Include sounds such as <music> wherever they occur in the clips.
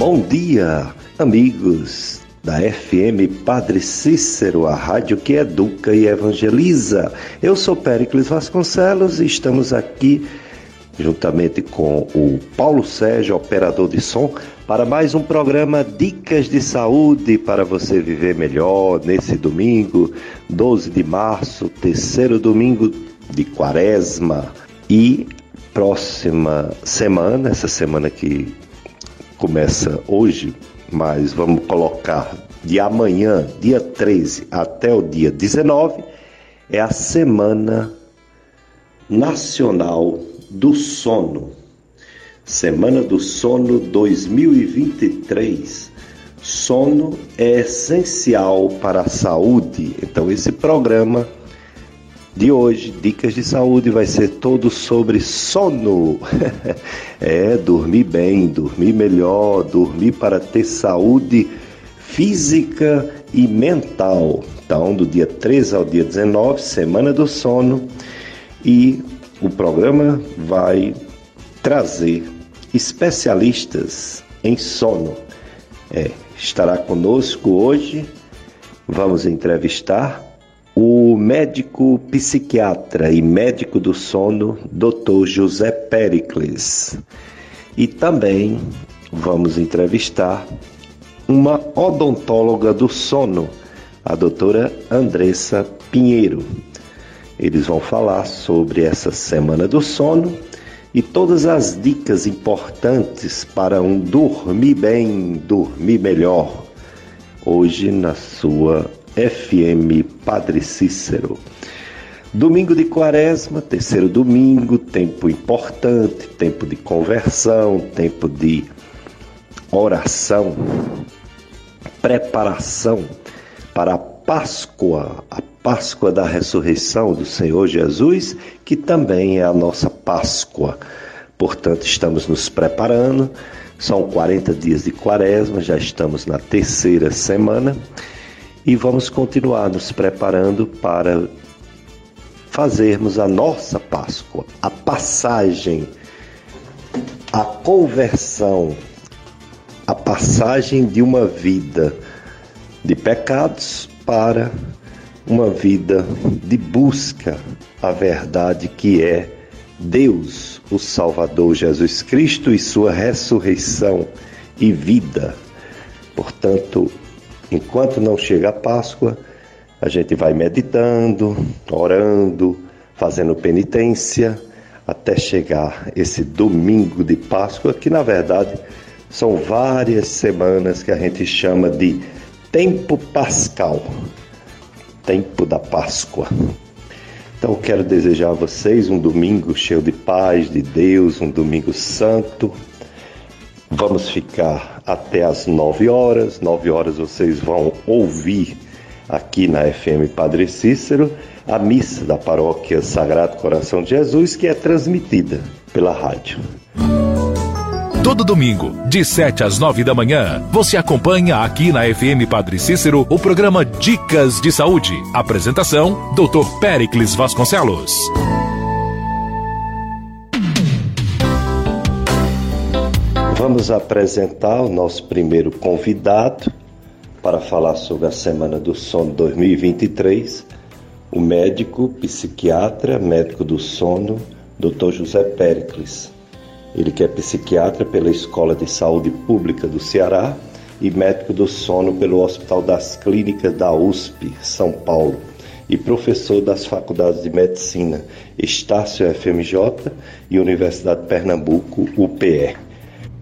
Bom dia, amigos da FM Padre Cícero, a rádio que educa e evangeliza. Eu sou Péricles Vasconcelos e estamos aqui juntamente com o Paulo Sérgio, operador de som, para mais um programa Dicas de Saúde para você viver melhor nesse domingo, 12 de março, terceiro domingo de quaresma. E próxima semana, essa semana que começa hoje, mas vamos colocar de amanhã, dia 13 até o dia 19, é a Semana Nacional do Sono. Semana do Sono 2023. Sono é essencial para a saúde. Então, esse programa de hoje, Dicas de Saúde, vai ser todo sobre sono. <laughs> é, dormir bem, dormir melhor, dormir para ter saúde física e mental. Então, do dia 13 ao dia 19, Semana do Sono. E o programa vai trazer especialistas em sono. É, estará conosco hoje. Vamos entrevistar o médico psiquiatra e médico do sono, Dr. José Pericles. E também vamos entrevistar uma odontóloga do sono, a doutora Andressa Pinheiro. Eles vão falar sobre essa semana do sono e todas as dicas importantes para um dormir bem, dormir melhor. Hoje na sua FM Padre Cícero. Domingo de Quaresma, terceiro domingo, tempo importante, tempo de conversão, tempo de oração, preparação para a Páscoa, a Páscoa da ressurreição do Senhor Jesus, que também é a nossa Páscoa. Portanto, estamos nos preparando. São 40 dias de quaresma, já estamos na terceira semana e vamos continuar nos preparando para fazermos a nossa Páscoa, a passagem, a conversão, a passagem de uma vida de pecados para uma vida de busca à verdade que é Deus, o Salvador Jesus Cristo e sua ressurreição e vida. Portanto, enquanto não chega a Páscoa, a gente vai meditando, orando, fazendo penitência, até chegar esse domingo de Páscoa, que na verdade são várias semanas que a gente chama de tempo pascal tempo da Páscoa. Então quero desejar a vocês um domingo cheio de paz, de Deus, um domingo santo. Vamos ficar até as 9 horas. 9 horas vocês vão ouvir aqui na FM Padre Cícero a missa da paróquia Sagrado Coração de Jesus, que é transmitida pela rádio. Todo domingo, de 7 às 9 da manhã, você acompanha aqui na FM Padre Cícero o programa Dicas de Saúde. Apresentação: Dr. Pericles Vasconcelos. Vamos apresentar o nosso primeiro convidado para falar sobre a Semana do Sono 2023, o médico psiquiatra, médico do sono, Dr. José Pericles. Ele que é psiquiatra pela Escola de Saúde Pública do Ceará e médico do sono pelo Hospital das Clínicas da USP, São Paulo, e professor das Faculdades de Medicina, Estácio FMJ e Universidade de Pernambuco, UPE.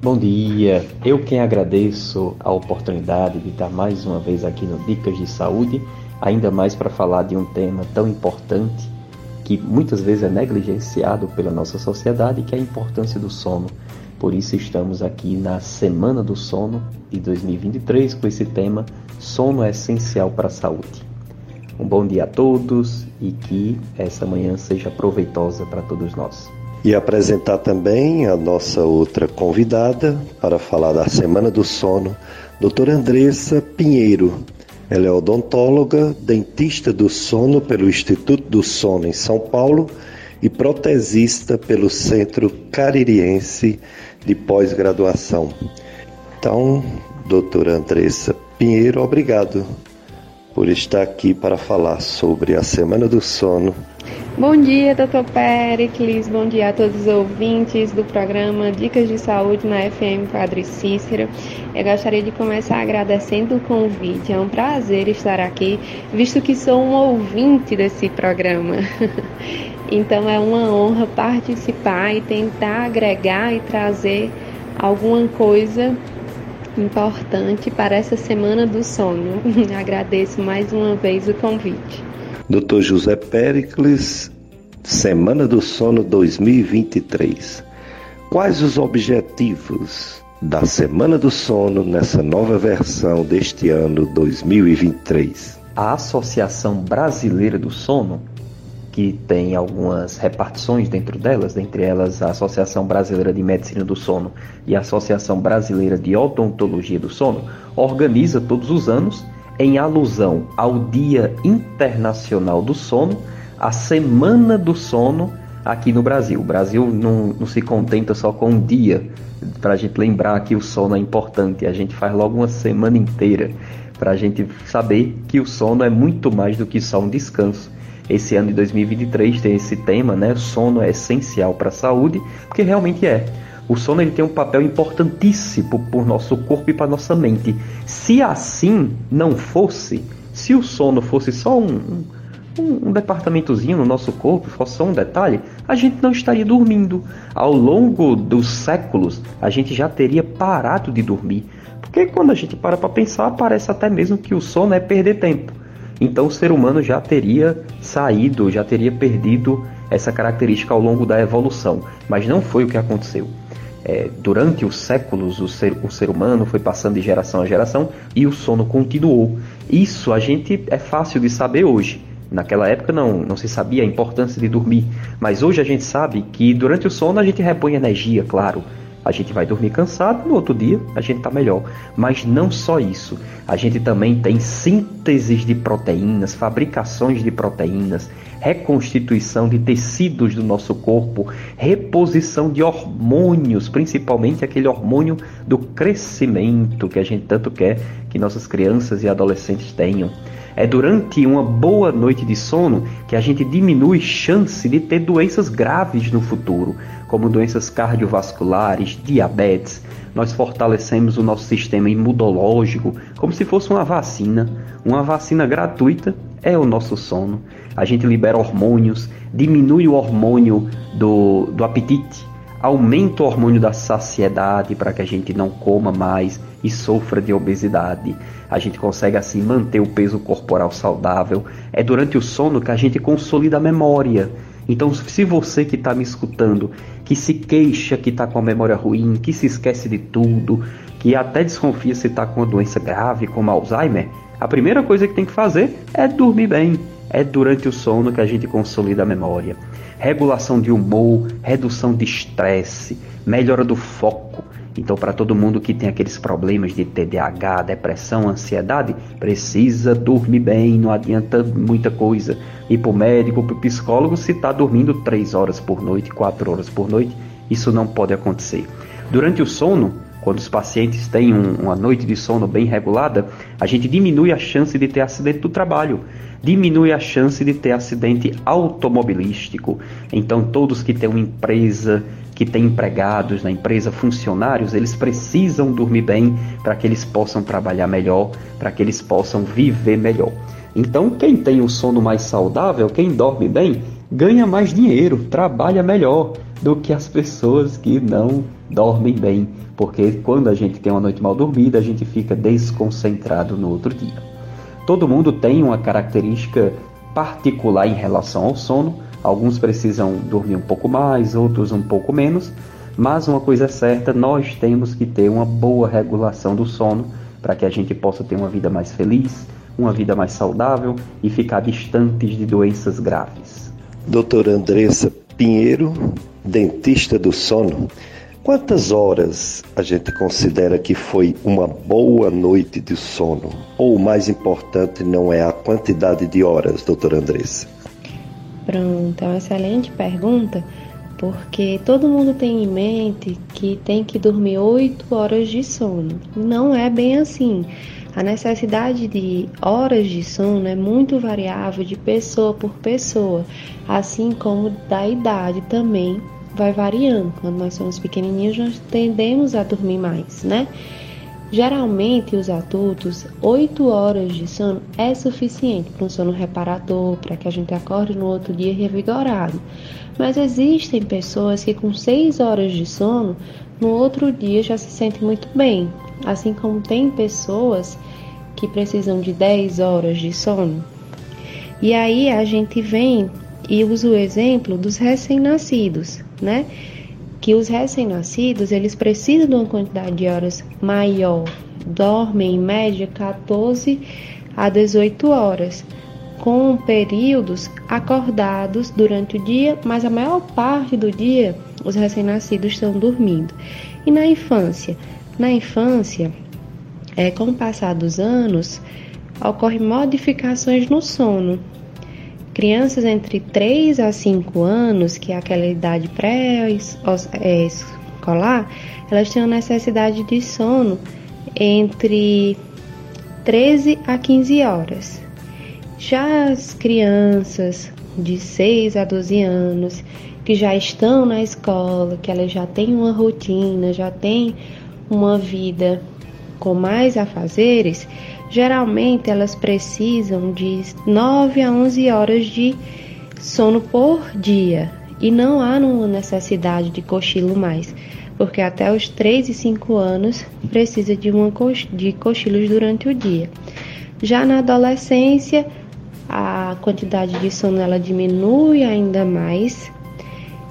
Bom dia, eu quem agradeço a oportunidade de estar mais uma vez aqui no Dicas de Saúde, ainda mais para falar de um tema tão importante que muitas vezes é negligenciado pela nossa sociedade, que é a importância do sono. Por isso estamos aqui na Semana do Sono de 2023 com esse tema Sono é essencial para a saúde. Um bom dia a todos e que essa manhã seja proveitosa para todos nós. E apresentar também a nossa outra convidada para falar da Semana do Sono, doutora Andressa Pinheiro, ela é odontóloga, dentista do sono pelo Instituto do Sono em São Paulo e protesista pelo Centro Caririense de Pós-Graduação. Então, doutora Andressa Pinheiro, obrigado por estar aqui para falar sobre a Semana do Sono. Bom dia, doutor Pericles, bom dia a todos os ouvintes do programa Dicas de Saúde na FM Padre Cícero. Eu gostaria de começar agradecendo o convite, é um prazer estar aqui, visto que sou um ouvinte desse programa. <laughs> Então é uma honra participar e tentar agregar e trazer alguma coisa importante para essa semana do sono. <laughs> Agradeço mais uma vez o convite. Dr. José Pericles, Semana do Sono 2023. Quais os objetivos da Semana do Sono nessa nova versão deste ano 2023? A Associação Brasileira do Sono que tem algumas repartições dentro delas, dentre elas a Associação Brasileira de Medicina do Sono e a Associação Brasileira de Odontologia do Sono, organiza todos os anos, em alusão ao Dia Internacional do Sono, a Semana do Sono aqui no Brasil. O Brasil não, não se contenta só com um dia, para a gente lembrar que o sono é importante, a gente faz logo uma semana inteira para a gente saber que o sono é muito mais do que só um descanso esse ano de 2023 tem esse tema, né? Sono é essencial para a saúde, porque realmente é. O sono ele tem um papel importantíssimo para o nosso corpo e para nossa mente. Se assim não fosse, se o sono fosse só um, um, um departamentozinho no nosso corpo, fosse só um detalhe, a gente não estaria dormindo. Ao longo dos séculos, a gente já teria parado de dormir. Porque quando a gente para para pensar, parece até mesmo que o sono é perder tempo então o ser humano já teria saído, já teria perdido essa característica ao longo da evolução. Mas não foi o que aconteceu. É, durante os séculos, o ser, o ser humano foi passando de geração a geração e o sono continuou. Isso a gente é fácil de saber hoje. Naquela época não, não se sabia a importância de dormir, mas hoje a gente sabe que durante o sono a gente repõe energia, claro, a gente vai dormir cansado, no outro dia a gente está melhor. Mas não só isso, a gente também tem sínteses de proteínas, fabricações de proteínas, reconstituição de tecidos do nosso corpo, reposição de hormônios, principalmente aquele hormônio do crescimento que a gente tanto quer que nossas crianças e adolescentes tenham. É durante uma boa noite de sono que a gente diminui chance de ter doenças graves no futuro, como doenças cardiovasculares, diabetes. Nós fortalecemos o nosso sistema imunológico como se fosse uma vacina. Uma vacina gratuita é o nosso sono. A gente libera hormônios, diminui o hormônio do, do apetite, aumenta o hormônio da saciedade para que a gente não coma mais e sofra de obesidade. A gente consegue assim manter o peso corporal saudável. É durante o sono que a gente consolida a memória. Então, se você que está me escutando, que se queixa que está com a memória ruim, que se esquece de tudo, que até desconfia se está com uma doença grave como Alzheimer, a primeira coisa que tem que fazer é dormir bem. É durante o sono que a gente consolida a memória. Regulação de humor, redução de estresse, melhora do foco. Então, para todo mundo que tem aqueles problemas de TDAH, depressão, ansiedade, precisa dormir bem, não adianta muita coisa. Ir para o médico, para o psicólogo, se está dormindo 3 horas por noite, 4 horas por noite, isso não pode acontecer. Durante o sono, quando os pacientes têm um, uma noite de sono bem regulada, a gente diminui a chance de ter acidente do trabalho, diminui a chance de ter acidente automobilístico. Então, todos que têm uma empresa, que têm empregados na empresa, funcionários, eles precisam dormir bem para que eles possam trabalhar melhor, para que eles possam viver melhor. Então, quem tem um sono mais saudável, quem dorme bem, ganha mais dinheiro, trabalha melhor do que as pessoas que não dormem bem, porque quando a gente tem uma noite mal dormida, a gente fica desconcentrado no outro dia. Todo mundo tem uma característica particular em relação ao sono, Alguns precisam dormir um pouco mais, outros um pouco menos, mas uma coisa é certa, nós temos que ter uma boa regulação do sono para que a gente possa ter uma vida mais feliz, uma vida mais saudável e ficar distantes de doenças graves. Doutora Andressa Pinheiro, dentista do sono, quantas horas a gente considera que foi uma boa noite de sono? Ou o mais importante não é a quantidade de horas, doutora Andressa? Pronto, é uma excelente pergunta, porque todo mundo tem em mente que tem que dormir 8 horas de sono. Não é bem assim. A necessidade de horas de sono é muito variável de pessoa por pessoa, assim como da idade também vai variando. Quando nós somos pequenininhos, nós tendemos a dormir mais, né? Geralmente, os adultos, 8 horas de sono é suficiente para um sono reparador, para que a gente acorde no outro dia revigorado. Mas existem pessoas que, com 6 horas de sono, no outro dia já se sentem muito bem. Assim como tem pessoas que precisam de 10 horas de sono. E aí a gente vem e usa o exemplo dos recém-nascidos, né? Que os recém-nascidos, eles precisam de uma quantidade de horas maior. Dormem em média 14 a 18 horas, com períodos acordados durante o dia, mas a maior parte do dia os recém-nascidos estão dormindo. E na infância? Na infância, é, com o passar dos anos, ocorrem modificações no sono. Crianças entre 3 a 5 anos, que é aquela idade pré-escolar, elas têm a necessidade de sono entre 13 a 15 horas. Já as crianças de 6 a 12 anos, que já estão na escola, que elas já têm uma rotina, já têm uma vida com mais afazeres, geralmente elas precisam de 9 a 11 horas de sono por dia e não há uma necessidade de cochilo mais, porque até os 3 e 5 anos precisa de, uma, de cochilos durante o dia. Já na adolescência, a quantidade de sono ela diminui ainda mais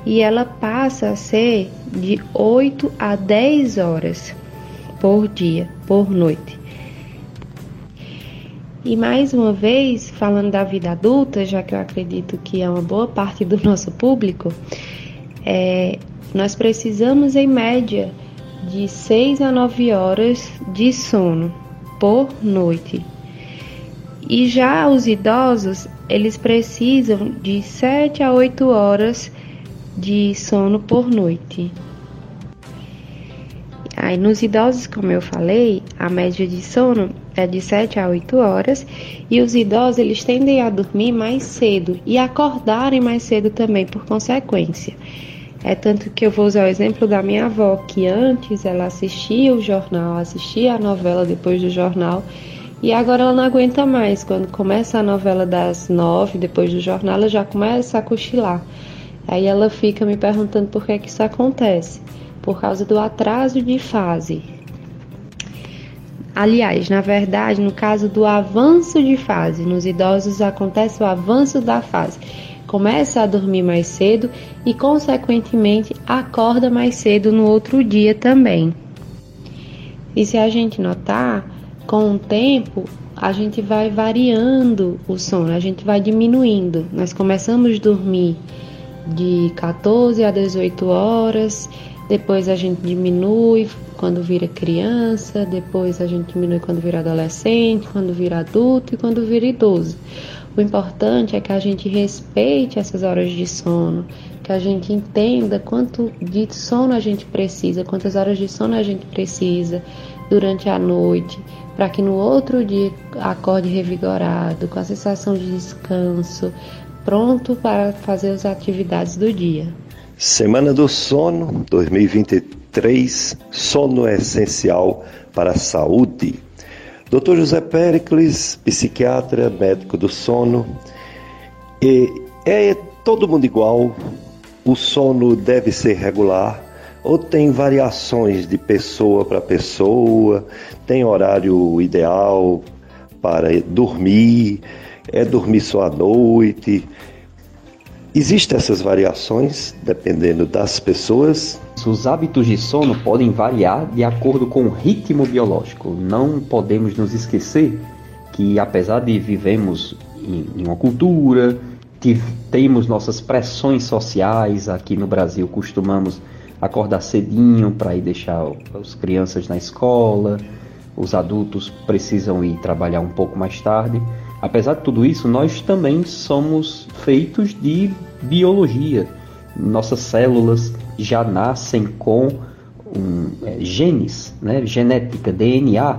e ela passa a ser de 8 a 10 horas por dia, por noite. E mais uma vez, falando da vida adulta, já que eu acredito que é uma boa parte do nosso público, é, nós precisamos em média de 6 a 9 horas de sono por noite. E já os idosos, eles precisam de 7 a 8 horas de sono por noite. Aí nos idosos, como eu falei, a média de sono é de 7 a 8 horas e os idosos eles tendem a dormir mais cedo e acordarem mais cedo também por consequência. É tanto que eu vou usar o exemplo da minha avó, que antes ela assistia o jornal, assistia a novela depois do jornal, e agora ela não aguenta mais. Quando começa a novela das nove, depois do jornal, ela já começa a cochilar. Aí ela fica me perguntando por que, é que isso acontece por causa do atraso de fase. Aliás, na verdade, no caso do avanço de fase, nos idosos acontece o avanço da fase. Começa a dormir mais cedo e, consequentemente, acorda mais cedo no outro dia também. E se a gente notar, com o tempo, a gente vai variando o sono, a gente vai diminuindo. Nós começamos a dormir de 14 a 18 horas depois a gente diminui quando vira criança, depois a gente diminui quando vira adolescente, quando vira adulto e quando vira idoso. O importante é que a gente respeite essas horas de sono, que a gente entenda quanto de sono a gente precisa, quantas horas de sono a gente precisa durante a noite, para que no outro dia acorde revigorado, com a sensação de descanso, pronto para fazer as atividades do dia. Semana do Sono 2023, sono é essencial para a saúde. Dr. José Pericles, psiquiatra, médico do sono. E é todo mundo igual? O sono deve ser regular? Ou tem variações de pessoa para pessoa? Tem horário ideal para dormir? É dormir só à noite? Existem essas variações dependendo das pessoas? Os hábitos de sono podem variar de acordo com o ritmo biológico. Não podemos nos esquecer que, apesar de vivemos em uma cultura, temos nossas pressões sociais, aqui no Brasil costumamos acordar cedinho para ir deixar as crianças na escola, os adultos precisam ir trabalhar um pouco mais tarde. Apesar de tudo isso, nós também somos feitos de biologia, nossas células já nascem com um, é, genes, né, genética, DNA,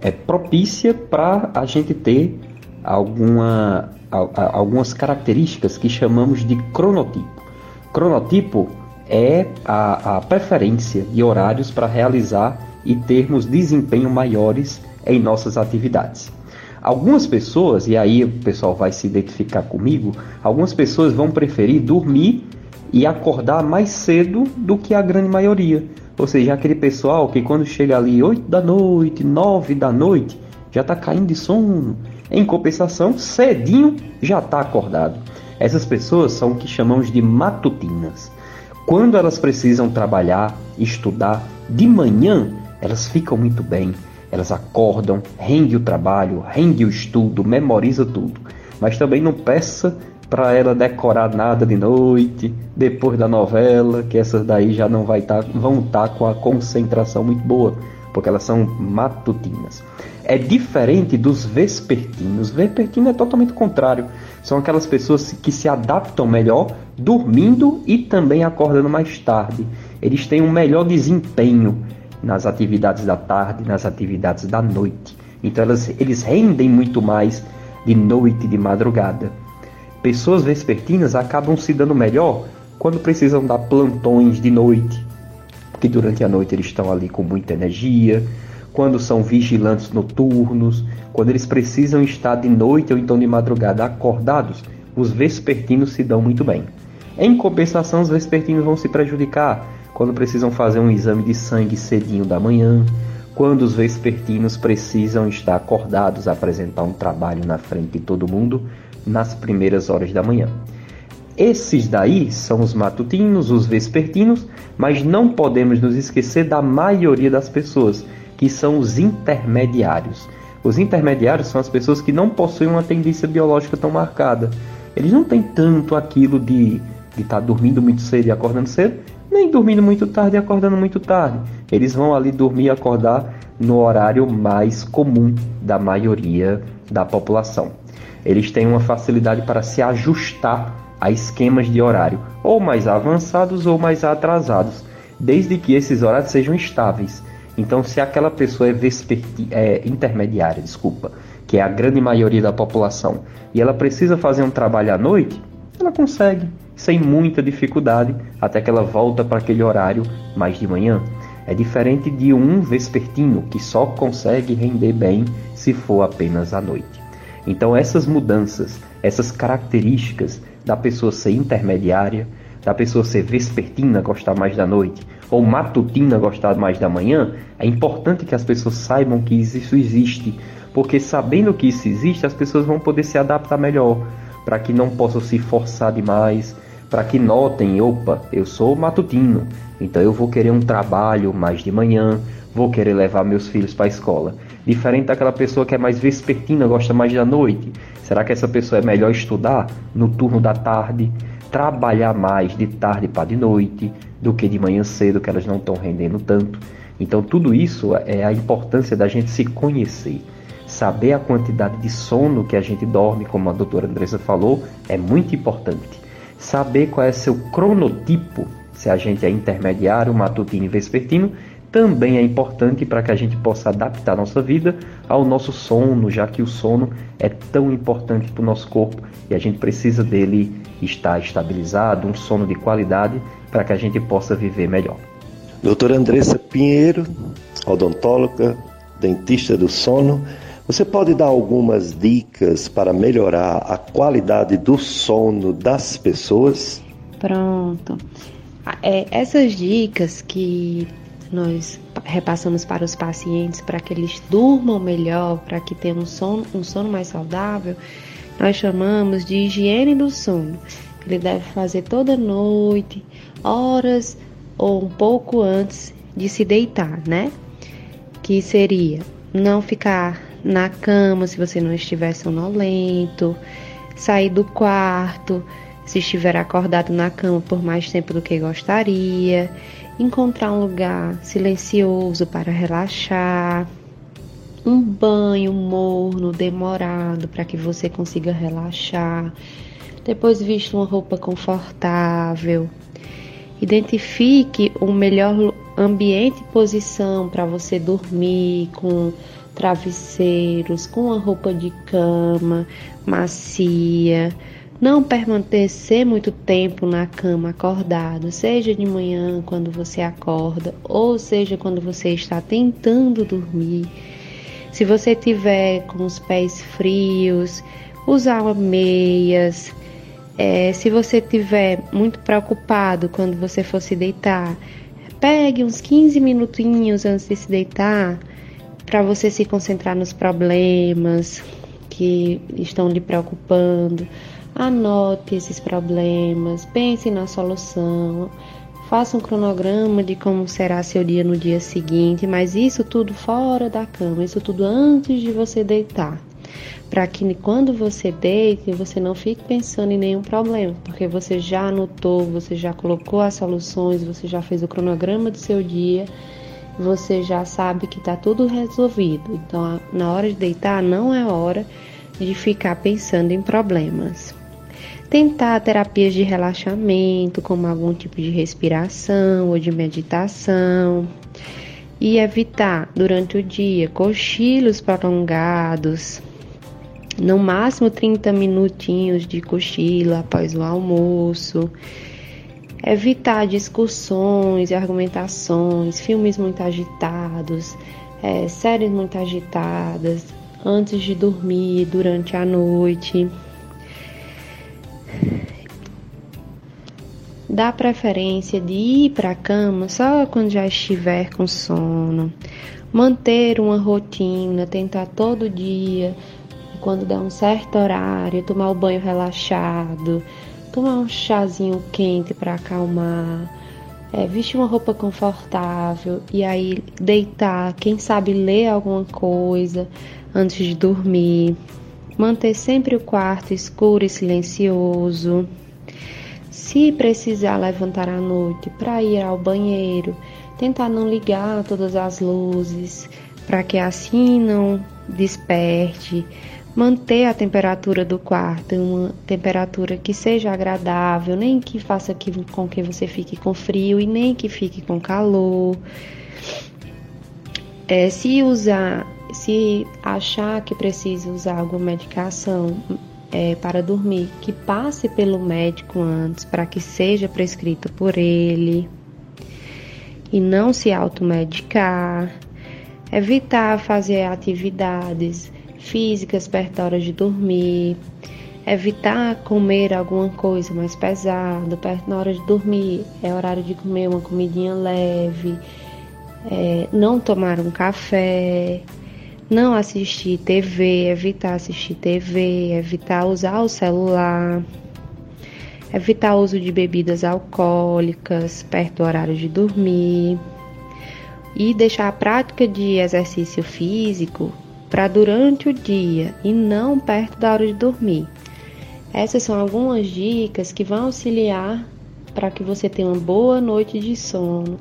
é propícia para a gente ter alguma, a, a, algumas características que chamamos de cronotipo. Cronotipo é a, a preferência de horários para realizar e termos desempenho maiores em nossas atividades. Algumas pessoas, e aí o pessoal vai se identificar comigo, algumas pessoas vão preferir dormir e acordar mais cedo do que a grande maioria. Ou seja, aquele pessoal que quando chega ali 8 da noite, 9 da noite, já está caindo de sono. Em compensação, cedinho já está acordado. Essas pessoas são o que chamamos de matutinas. Quando elas precisam trabalhar, estudar de manhã, elas ficam muito bem elas acordam, rende o trabalho, rende o estudo, memoriza tudo. Mas também não peça para ela decorar nada de noite, depois da novela, que essas daí já não vai tá, vão estar tá com a concentração muito boa, porque elas são matutinas. É diferente dos vespertinos. Vespertino é totalmente contrário. São aquelas pessoas que se adaptam melhor dormindo e também acordando mais tarde. Eles têm um melhor desempenho nas atividades da tarde, nas atividades da noite. Então elas, eles rendem muito mais de noite e de madrugada. Pessoas vespertinas acabam se dando melhor quando precisam dar plantões de noite, porque durante a noite eles estão ali com muita energia, quando são vigilantes noturnos, quando eles precisam estar de noite ou então de madrugada acordados, os vespertinos se dão muito bem. Em compensação, os vespertinos vão se prejudicar quando precisam fazer um exame de sangue cedinho da manhã, quando os vespertinos precisam estar acordados a apresentar um trabalho na frente de todo mundo nas primeiras horas da manhã. Esses daí são os matutinos, os vespertinos, mas não podemos nos esquecer da maioria das pessoas, que são os intermediários. Os intermediários são as pessoas que não possuem uma tendência biológica tão marcada. Eles não têm tanto aquilo de estar tá dormindo muito cedo e acordando cedo, nem dormindo muito tarde e acordando muito tarde. Eles vão ali dormir e acordar no horário mais comum da maioria da população. Eles têm uma facilidade para se ajustar a esquemas de horário, ou mais avançados ou mais atrasados, desde que esses horários sejam estáveis. Então, se aquela pessoa é, vesperti é intermediária, desculpa, que é a grande maioria da população, e ela precisa fazer um trabalho à noite, ela consegue sem muita dificuldade até que ela volta para aquele horário mais de manhã. É diferente de um vespertino que só consegue render bem se for apenas à noite. Então essas mudanças, essas características da pessoa ser intermediária, da pessoa ser vespertina, gostar mais da noite, ou matutina, gostar mais da manhã, é importante que as pessoas saibam que isso existe, porque sabendo que isso existe, as pessoas vão poder se adaptar melhor, para que não possam se forçar demais, para que notem, opa, eu sou matutino, então eu vou querer um trabalho mais de manhã, vou querer levar meus filhos para a escola. Diferente daquela pessoa que é mais vespertina, gosta mais da noite. Será que essa pessoa é melhor estudar no turno da tarde, trabalhar mais de tarde para de noite, do que de manhã cedo, que elas não estão rendendo tanto? Então, tudo isso é a importância da gente se conhecer. Saber a quantidade de sono que a gente dorme, como a doutora Andressa falou, é muito importante saber qual é seu cronotipo, se a gente é intermediário, matutino e vespertino, também é importante para que a gente possa adaptar nossa vida ao nosso sono, já que o sono é tão importante para o nosso corpo e a gente precisa dele estar estabilizado, um sono de qualidade, para que a gente possa viver melhor. Doutora Andressa Pinheiro, odontóloga, dentista do sono, você pode dar algumas dicas para melhorar a qualidade do sono das pessoas? Pronto. É, essas dicas que nós repassamos para os pacientes para que eles durmam melhor, para que tenham um sono, um sono mais saudável, nós chamamos de higiene do sono. Ele deve fazer toda noite, horas ou um pouco antes de se deitar, né? Que seria não ficar na cama se você não estiver sonolento, sair do quarto se estiver acordado na cama por mais tempo do que gostaria, encontrar um lugar silencioso para relaxar, um banho morno demorado para que você consiga relaxar, Depois vista uma roupa confortável. Identifique o melhor ambiente e posição para você dormir com travesseiros, com uma roupa de cama macia. Não permanecer muito tempo na cama acordado, seja de manhã quando você acorda, ou seja quando você está tentando dormir. Se você tiver com os pés frios, usar meias. É, se você tiver muito preocupado quando você for se deitar, pegue uns 15 minutinhos antes de se deitar para você se concentrar nos problemas que estão lhe preocupando. Anote esses problemas, pense na solução, faça um cronograma de como será seu dia no dia seguinte, mas isso tudo fora da cama, isso tudo antes de você deitar. Para que quando você deite, você não fique pensando em nenhum problema, porque você já anotou, você já colocou as soluções, você já fez o cronograma do seu dia você já sabe que está tudo resolvido. Então, na hora de deitar, não é hora de ficar pensando em problemas. Tentar terapias de relaxamento, como algum tipo de respiração ou de meditação. E evitar durante o dia cochilos prolongados, no máximo 30 minutinhos de cochilo após o almoço evitar discussões e argumentações, filmes muito agitados, é, séries muito agitadas, antes de dormir, durante a noite. Dá preferência de ir para a cama só quando já estiver com sono. Manter uma rotina, tentar todo dia, quando der um certo horário, tomar o banho relaxado, tomar um chazinho quente para acalmar, é, vestir uma roupa confortável e aí deitar, quem sabe ler alguma coisa antes de dormir, manter sempre o quarto escuro e silencioso. Se precisar levantar à noite para ir ao banheiro, tentar não ligar todas as luzes para que assim não desperte manter a temperatura do quarto uma temperatura que seja agradável, nem que faça que, com que você fique com frio e nem que fique com calor. É, se usar, se achar que precisa usar alguma medicação é, para dormir, que passe pelo médico antes para que seja prescrita por ele e não se automedicar. Evitar fazer atividades físicas perto da hora de dormir, evitar comer alguma coisa mais pesada perto da hora de dormir, é horário de comer uma comidinha leve, é, não tomar um café, não assistir TV, evitar assistir TV, evitar usar o celular, evitar o uso de bebidas alcoólicas perto do horário de dormir e deixar a prática de exercício físico para durante o dia e não perto da hora de dormir. Essas são algumas dicas que vão auxiliar para que você tenha uma boa noite de sono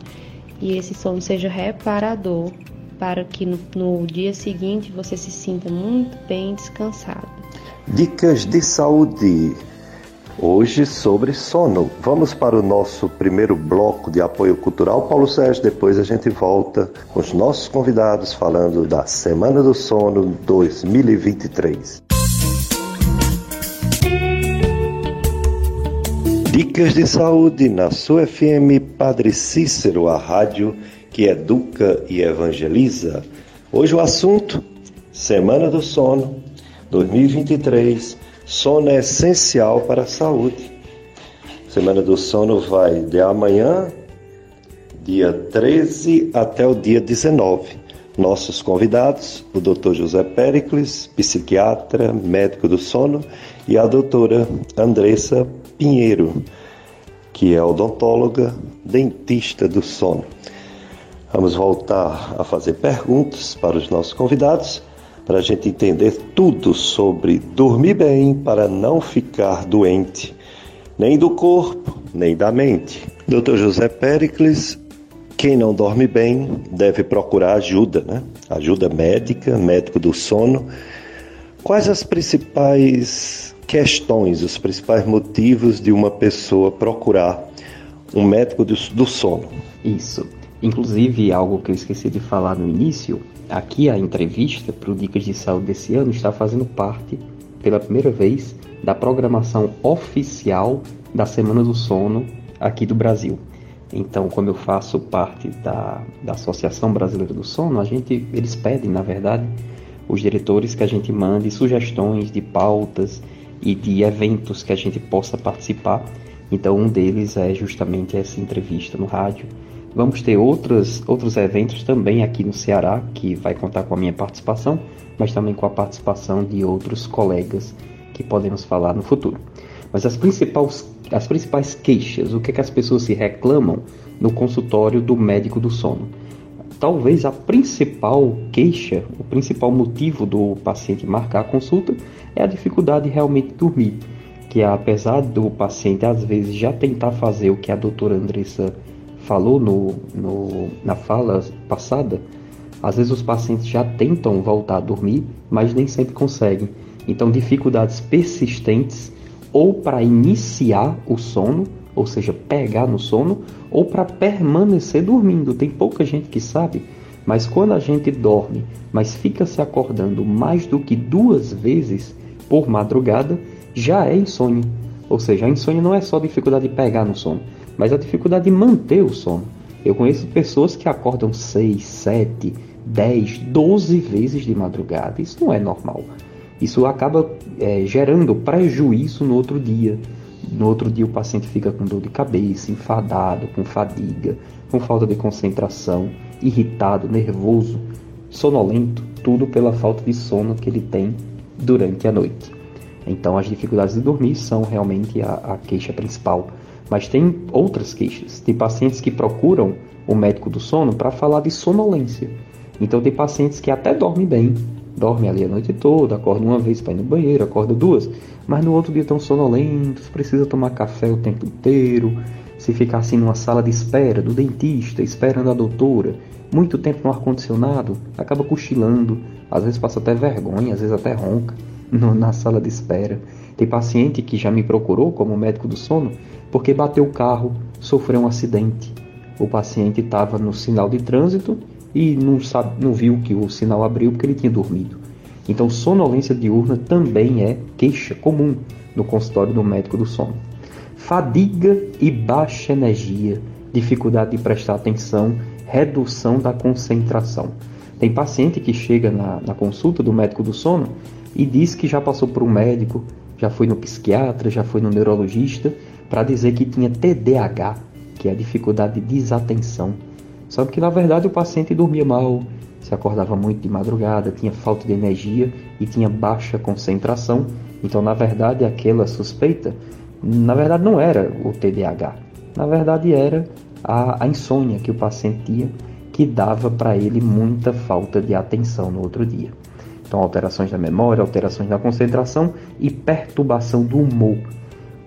e esse sono seja reparador para que no, no dia seguinte você se sinta muito bem descansado. Dicas de saúde. Hoje sobre sono. Vamos para o nosso primeiro bloco de apoio cultural, Paulo Sérgio. Depois a gente volta com os nossos convidados falando da Semana do Sono 2023. Dicas de saúde na sua FM Padre Cícero, a rádio que educa e evangeliza. Hoje o assunto: Semana do Sono 2023 Sono é essencial para a saúde. Semana do Sono vai de amanhã, dia 13, até o dia 19. Nossos convidados, o Dr. José Pericles, psiquiatra, médico do sono, e a doutora Andressa Pinheiro, que é odontóloga, dentista do sono. Vamos voltar a fazer perguntas para os nossos convidados para a gente entender tudo sobre dormir bem para não ficar doente, nem do corpo, nem da mente. Dr. José Pericles, quem não dorme bem deve procurar ajuda, né? Ajuda médica, médico do sono. Quais as principais questões, os principais motivos de uma pessoa procurar um médico do, sono. Isso. Inclusive, algo que eu esqueci de falar no início, aqui a entrevista para o Dicas de Saúde desse ano está fazendo parte, pela primeira vez, da programação oficial da Semana do Sono aqui do Brasil. Então, como eu faço parte da, da Associação Brasileira do Sono, a gente, eles pedem, na verdade, os diretores que a gente mande sugestões de pautas e de eventos que a gente possa participar. Então, um deles é justamente essa entrevista no rádio. Vamos ter outros, outros eventos também aqui no Ceará, que vai contar com a minha participação, mas também com a participação de outros colegas que podemos falar no futuro. Mas as principais, as principais queixas, o que, é que as pessoas se reclamam no consultório do médico do sono? Talvez a principal queixa, o principal motivo do paciente marcar a consulta é a dificuldade de realmente dormir. Que apesar do paciente às vezes já tentar fazer o que a doutora Andressa falou no, no, na fala passada, às vezes os pacientes já tentam voltar a dormir, mas nem sempre conseguem. Então, dificuldades persistentes ou para iniciar o sono, ou seja, pegar no sono, ou para permanecer dormindo. Tem pouca gente que sabe, mas quando a gente dorme, mas fica se acordando mais do que duas vezes por madrugada, já é insônia. Ou seja, a insônia não é só dificuldade de pegar no sono, mas a dificuldade de manter o sono. Eu conheço pessoas que acordam 6, 7, 10, 12 vezes de madrugada. Isso não é normal. Isso acaba é, gerando prejuízo no outro dia. No outro dia o paciente fica com dor de cabeça, enfadado, com fadiga, com falta de concentração, irritado, nervoso, sonolento, tudo pela falta de sono que ele tem durante a noite. Então as dificuldades de dormir são realmente a, a queixa principal. Mas tem outras queixas. Tem pacientes que procuram o médico do sono para falar de sonolência. Então tem pacientes que até dormem bem, dorme ali a noite toda, acorda uma vez para ir no banheiro, acorda duas, mas no outro dia estão sonolentos, precisa tomar café o tempo inteiro, se ficar assim numa sala de espera do dentista, esperando a doutora, muito tempo no ar-condicionado, acaba cochilando, às vezes passa até vergonha, às vezes até ronca no, <laughs> na sala de espera. Tem paciente que já me procurou como médico do sono porque bateu o carro, sofreu um acidente. O paciente estava no sinal de trânsito e não, sabe, não viu que o sinal abriu porque ele tinha dormido. Então, sonolência diurna também é queixa comum no consultório do médico do sono. Fadiga e baixa energia, dificuldade de prestar atenção, redução da concentração. Tem paciente que chega na, na consulta do médico do sono e diz que já passou por um médico, já foi no psiquiatra, já foi no neurologista, para dizer que tinha TDAH, que é a dificuldade de desatenção só que na verdade o paciente dormia mal, se acordava muito de madrugada, tinha falta de energia e tinha baixa concentração. Então, na verdade, aquela suspeita, na verdade, não era o TDAH. Na verdade, era a, a insônia que o paciente tinha, que dava para ele muita falta de atenção no outro dia. Então, alterações da memória, alterações da concentração e perturbação do humor.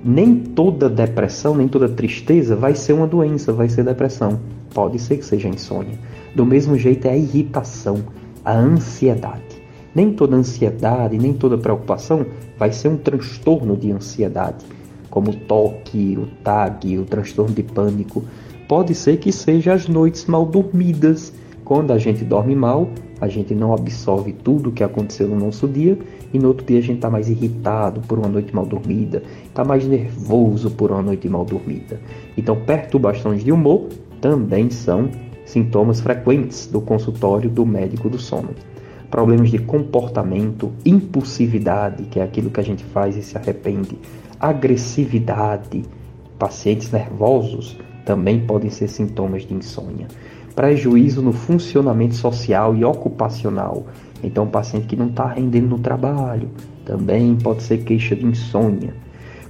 Nem toda depressão, nem toda tristeza vai ser uma doença, vai ser depressão. Pode ser que seja insônia. Do mesmo jeito é a irritação, a ansiedade. Nem toda ansiedade, nem toda preocupação vai ser um transtorno de ansiedade, como o toque, o TAG, o transtorno de pânico. Pode ser que seja as noites mal dormidas. Quando a gente dorme mal, a gente não absorve tudo o que aconteceu no nosso dia e no outro dia a gente está mais irritado por uma noite mal dormida, está mais nervoso por uma noite mal dormida. Então, perturbações de humor também são sintomas frequentes do consultório do médico do sono. Problemas de comportamento, impulsividade, que é aquilo que a gente faz e se arrepende, agressividade, pacientes nervosos também podem ser sintomas de insônia. Prejuízo no funcionamento social e ocupacional. Então, o paciente que não está rendendo no trabalho também pode ser queixa de insônia.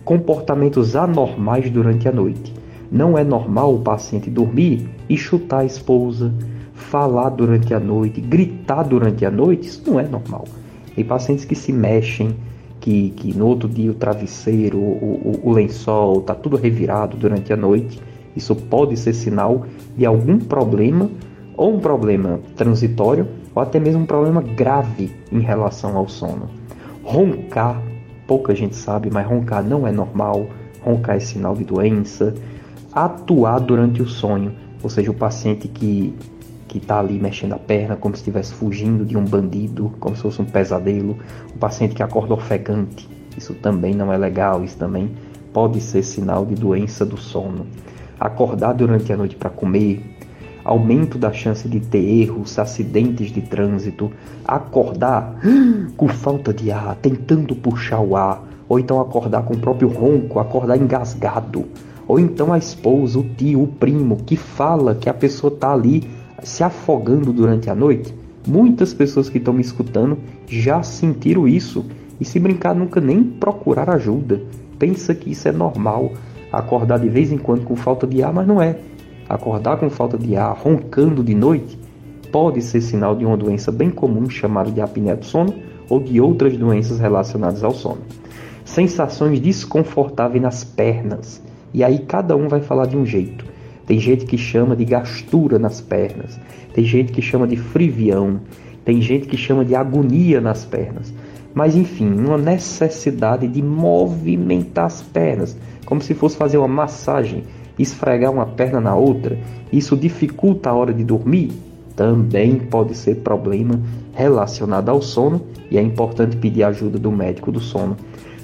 Comportamentos anormais durante a noite não é normal o paciente dormir e chutar a esposa, falar durante a noite, gritar durante a noite. Isso não é normal. Tem pacientes que se mexem, que, que no outro dia o travesseiro, o, o, o lençol está tudo revirado durante a noite. Isso pode ser sinal de algum problema, ou um problema transitório, ou até mesmo um problema grave em relação ao sono. Roncar pouca gente sabe, mas roncar não é normal, roncar é sinal de doença. Atuar durante o sonho, ou seja, o paciente que que está ali mexendo a perna como se estivesse fugindo de um bandido, como se fosse um pesadelo, o paciente que acorda ofegante, isso também não é legal, isso também pode ser sinal de doença do sono. Acordar durante a noite para comer, aumento da chance de ter erros, acidentes de trânsito, acordar com falta de ar, tentando puxar o ar, ou então acordar com o próprio ronco, acordar engasgado, ou então a esposa, o tio, o primo que fala que a pessoa está ali se afogando durante a noite. Muitas pessoas que estão me escutando já sentiram isso e se brincar nunca nem procurar ajuda. Pensa que isso é normal, acordar de vez em quando com falta de ar, mas não é. Acordar com falta de ar, roncando de noite, pode ser sinal de uma doença bem comum chamada de apneia do sono ou de outras doenças relacionadas ao sono. Sensações desconfortáveis nas pernas. E aí cada um vai falar de um jeito. Tem gente que chama de gastura nas pernas, tem gente que chama de frivião, tem gente que chama de agonia nas pernas. Mas enfim, uma necessidade de movimentar as pernas, como se fosse fazer uma massagem, esfregar uma perna na outra. Isso dificulta a hora de dormir? Também pode ser problema relacionado ao sono e é importante pedir ajuda do médico do sono.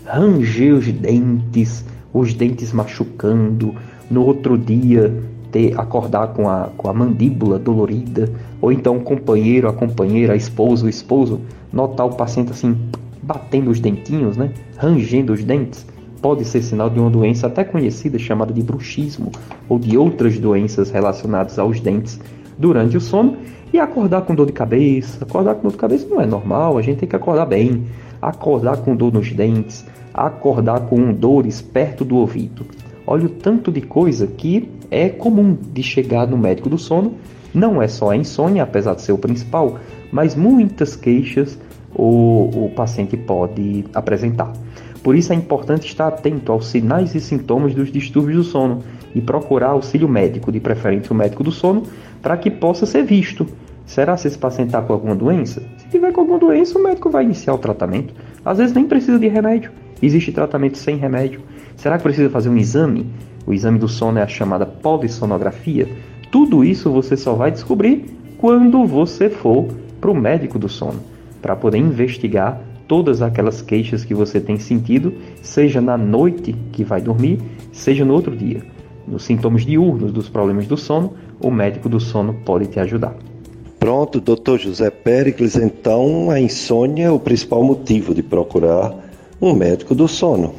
Ranger os dentes, os dentes machucando, no outro dia ter acordar com a, com a mandíbula dolorida, ou então o companheiro, a companheira, a esposa, o esposo, notar o paciente assim batendo os dentinhos, né? Rangendo os dentes, pode ser sinal de uma doença até conhecida chamada de bruxismo ou de outras doenças relacionadas aos dentes durante o sono. E acordar com dor de cabeça, acordar com dor de cabeça não é normal, a gente tem que acordar bem. Acordar com dor nos dentes, acordar com dores perto do ouvido. Olha o tanto de coisa que é comum de chegar no médico do sono. Não é só a insônia, apesar de ser o principal, mas muitas queixas o, o paciente pode apresentar. Por isso é importante estar atento aos sinais e sintomas dos distúrbios do sono e procurar auxílio médico, de preferência o médico do sono, para que possa ser visto. Será se esse paciente está com alguma doença? Se tiver com alguma doença, o médico vai iniciar o tratamento. Às vezes nem precisa de remédio. Existe tratamento sem remédio. Será que precisa fazer um exame? O exame do sono é a chamada polissonografia. Tudo isso você só vai descobrir quando você for para o médico do sono, para poder investigar todas aquelas queixas que você tem sentido, seja na noite que vai dormir, seja no outro dia. Nos sintomas diurnos dos problemas do sono, o médico do sono pode te ajudar. Pronto, doutor José Péricles, então a insônia é o principal motivo de procurar um médico do sono.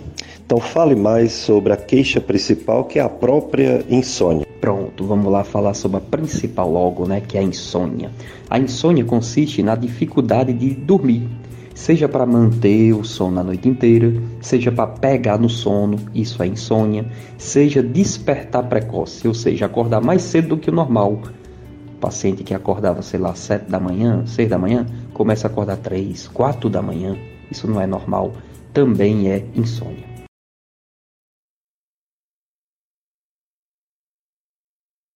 Então fale mais sobre a queixa principal, que é a própria insônia. Pronto, vamos lá falar sobre a principal logo, né, que é a insônia. A insônia consiste na dificuldade de dormir, seja para manter o sono a noite inteira, seja para pegar no sono, isso é insônia, seja despertar precoce, ou seja, acordar mais cedo do que o normal. O paciente que acordava, sei lá, 7 da manhã, 6 da manhã, começa a acordar 3, 4 da manhã, isso não é normal, também é insônia.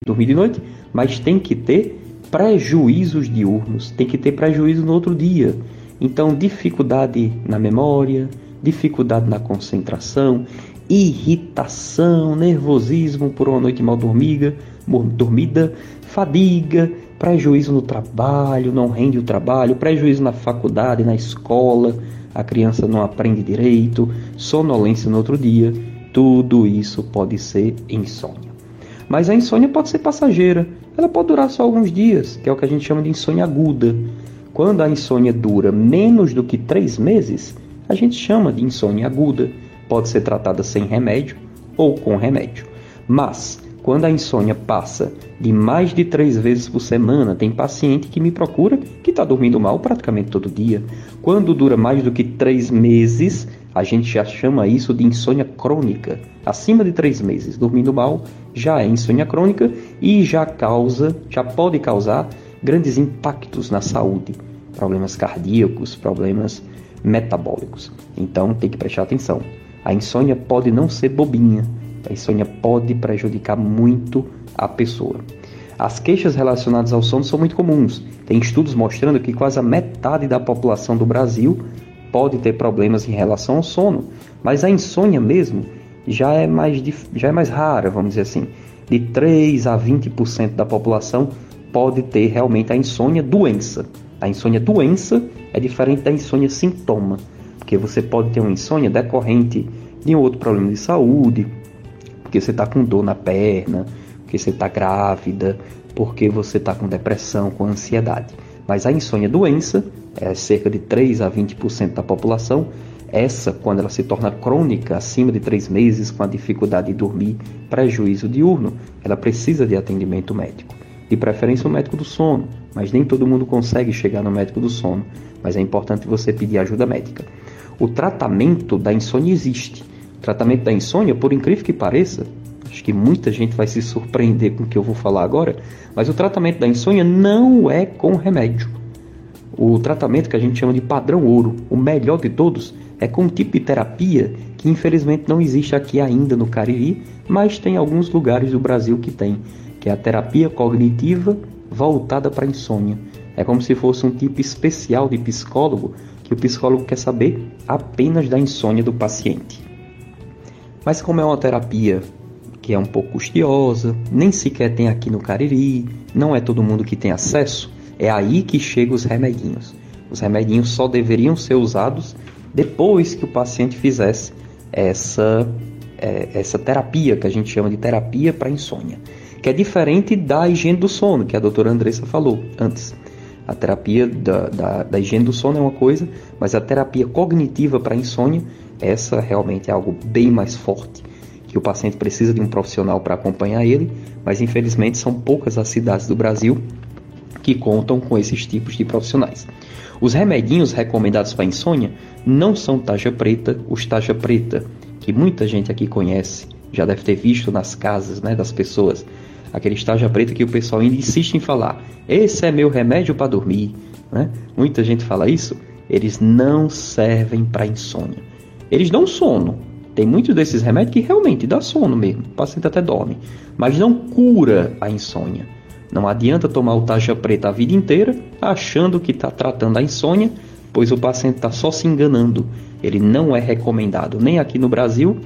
dormir de noite, mas tem que ter prejuízos diurnos, tem que ter prejuízo no outro dia. Então, dificuldade na memória, dificuldade na concentração, irritação, nervosismo por uma noite mal dormida, dormida, fadiga, prejuízo no trabalho, não rende o trabalho, prejuízo na faculdade, na escola, a criança não aprende direito, sonolência no outro dia, tudo isso pode ser insônia. Mas a insônia pode ser passageira, ela pode durar só alguns dias, que é o que a gente chama de insônia aguda. Quando a insônia dura menos do que três meses, a gente chama de insônia aguda. Pode ser tratada sem remédio ou com remédio. Mas, quando a insônia passa de mais de três vezes por semana, tem paciente que me procura que está dormindo mal praticamente todo dia. Quando dura mais do que três meses, a gente já chama isso de insônia crônica. Acima de três meses dormindo mal já é insônia crônica e já causa, já pode causar grandes impactos na saúde, problemas cardíacos, problemas metabólicos. Então tem que prestar atenção. A insônia pode não ser bobinha, a insônia pode prejudicar muito a pessoa. As queixas relacionadas ao sono são muito comuns. Tem estudos mostrando que quase a metade da população do Brasil pode ter problemas em relação ao sono, mas a insônia mesmo já é mais, já é mais rara, vamos dizer assim. De 3 a 20% da população pode ter realmente a insônia doença. A insônia doença é diferente da insônia sintoma, porque você pode ter uma insônia decorrente de um outro problema de saúde, porque você está com dor na perna, porque você está grávida, porque você está com depressão, com ansiedade. Mas a insônia doença é cerca de 3 a 20% da população. Essa, quando ela se torna crônica, acima de 3 meses, com a dificuldade de dormir, prejuízo diurno, ela precisa de atendimento médico. De preferência o médico do sono, mas nem todo mundo consegue chegar no médico do sono. Mas é importante você pedir ajuda médica. O tratamento da insônia existe. O tratamento da insônia, por incrível que pareça, acho que muita gente vai se surpreender com o que eu vou falar agora, mas o tratamento da insônia não é com remédio. O tratamento que a gente chama de padrão ouro, o melhor de todos, é com um tipo de terapia que infelizmente não existe aqui ainda no Cariri, mas tem alguns lugares do Brasil que tem, que é a terapia cognitiva voltada para insônia. É como se fosse um tipo especial de psicólogo que o psicólogo quer saber apenas da insônia do paciente. Mas como é uma terapia que é um pouco custosa, nem sequer tem aqui no Cariri, não é todo mundo que tem acesso, é aí que chegam os remedinhos. Os remedinhos só deveriam ser usados depois que o paciente fizesse essa, é, essa terapia, que a gente chama de terapia para insônia, que é diferente da higiene do sono, que a doutora Andressa falou antes. A terapia da, da, da higiene do sono é uma coisa, mas a terapia cognitiva para insônia, essa realmente é algo bem mais forte que o paciente precisa de um profissional para acompanhar ele, mas infelizmente são poucas as cidades do Brasil que contam com esses tipos de profissionais. Os remedinhos recomendados para insônia não são taja preta, os taja preta, que muita gente aqui conhece, já deve ter visto nas casas né, das pessoas, aquele taja preta que o pessoal ainda insiste em falar, esse é meu remédio para dormir. Né? Muita gente fala isso, eles não servem para insônia. Eles dão sono, tem muitos desses remédios que realmente dá sono mesmo, o paciente até dorme, mas não cura a insônia. Não adianta tomar o taxa preta a vida inteira achando que está tratando a insônia, pois o paciente está só se enganando. Ele não é recomendado nem aqui no Brasil,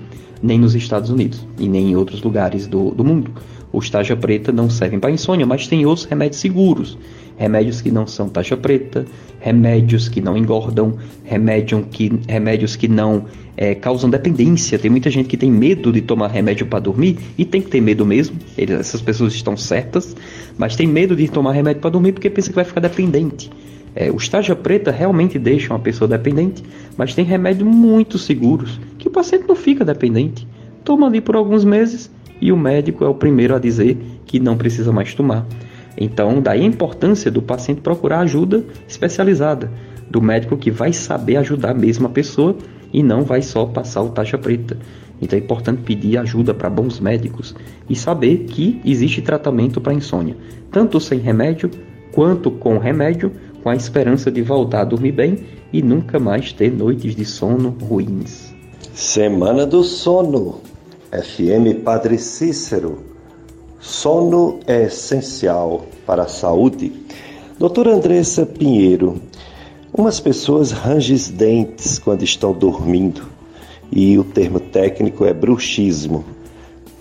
nem nos Estados Unidos e nem em outros lugares do, do mundo. Os taxa preta não servem para insônia, mas tem outros remédios seguros remédios que não são taxa preta, remédios que não engordam, remédio que, remédios que não é, causam dependência. Tem muita gente que tem medo de tomar remédio para dormir e tem que ter medo mesmo. Eles, essas pessoas estão certas, mas tem medo de tomar remédio para dormir porque pensa que vai ficar dependente. É, os taxa preta realmente deixam a pessoa dependente, mas tem remédios muito seguros que o paciente não fica dependente. Toma ali por alguns meses e o médico é o primeiro a dizer que não precisa mais tomar. Então, daí a importância do paciente procurar ajuda especializada, do médico que vai saber ajudar mesmo a pessoa e não vai só passar o taxa preta. Então é importante pedir ajuda para bons médicos e saber que existe tratamento para insônia, tanto sem remédio quanto com remédio, com a esperança de voltar a dormir bem e nunca mais ter noites de sono ruins. Semana do Sono, FM Padre Cícero Sono é essencial para a saúde. Doutora Andressa Pinheiro, umas pessoas rangem os dentes quando estão dormindo e o termo técnico é bruxismo.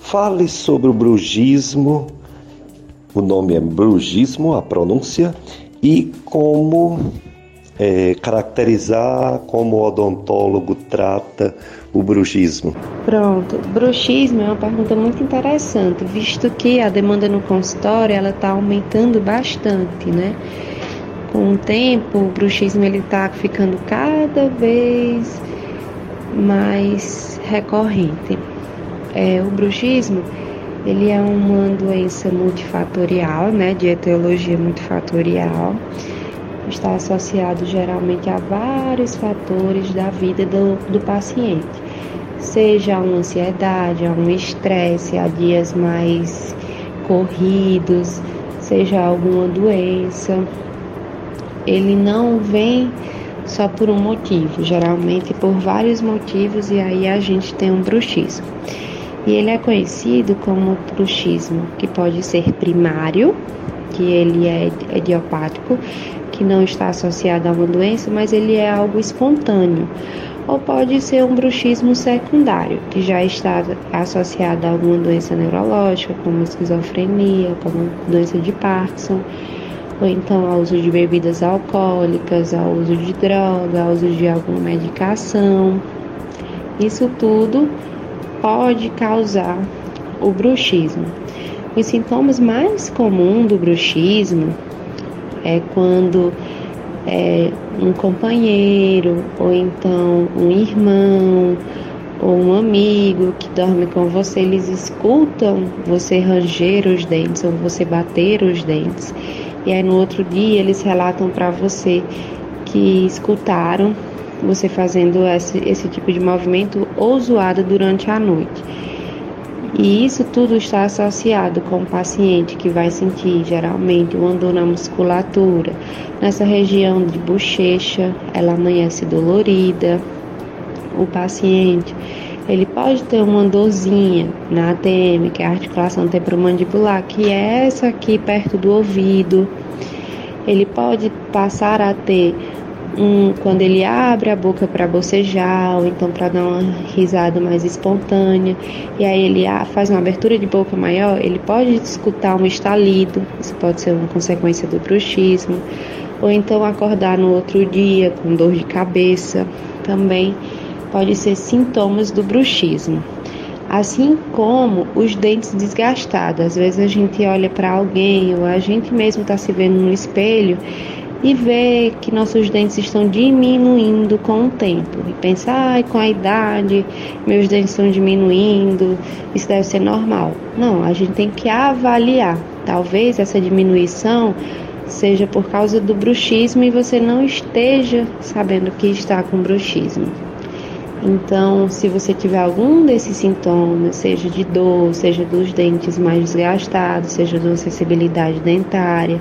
Fale sobre o bruxismo, o nome é bruxismo, a pronúncia, e como é, caracterizar como o odontólogo trata o bruxismo? Pronto, bruxismo é uma pergunta muito interessante, visto que a demanda no consultório ela está aumentando bastante, né? Com o tempo, o bruxismo ele está ficando cada vez mais recorrente. É, o bruxismo ele é uma doença multifatorial, né, de etiologia multifatorial está associado geralmente a vários fatores da vida do, do paciente, seja uma ansiedade, um estresse, a dias mais corridos, seja alguma doença. Ele não vem só por um motivo, geralmente por vários motivos, e aí a gente tem um bruxismo. E ele é conhecido como bruxismo, que pode ser primário, que ele é idiopático, que não está associado a uma doença, mas ele é algo espontâneo. Ou pode ser um bruxismo secundário, que já está associado a alguma doença neurológica, como esquizofrenia, como doença de Parkinson, ou então ao uso de bebidas alcoólicas, ao uso de droga, ao uso de alguma medicação. Isso tudo pode causar o bruxismo. Os sintomas mais comuns do bruxismo é quando é, um companheiro, ou então um irmão, ou um amigo que dorme com você, eles escutam você ranger os dentes ou você bater os dentes. E aí no outro dia eles relatam para você que escutaram você fazendo esse, esse tipo de movimento ou zoada durante a noite. E isso tudo está associado com o paciente que vai sentir geralmente uma dor na musculatura, nessa região de bochecha, ela amanhece dolorida. O paciente ele pode ter uma dorzinha na ATM, que é a articulação temporomandibular, que é essa aqui perto do ouvido. Ele pode passar a ter um, quando ele abre a boca para bocejar, ou então para dar uma risada mais espontânea, e aí ele faz uma abertura de boca maior, ele pode escutar um estalido, isso pode ser uma consequência do bruxismo, ou então acordar no outro dia com dor de cabeça, também pode ser sintomas do bruxismo. Assim como os dentes desgastados. Às vezes a gente olha para alguém ou a gente mesmo está se vendo no espelho e ver que nossos dentes estão diminuindo com o tempo. E pensar, ai, com a idade, meus dentes estão diminuindo, isso deve ser normal. Não, a gente tem que avaliar. Talvez essa diminuição seja por causa do bruxismo e você não esteja sabendo que está com bruxismo. Então, se você tiver algum desses sintomas, seja de dor, seja dos dentes mais desgastados, seja de uma sensibilidade dentária,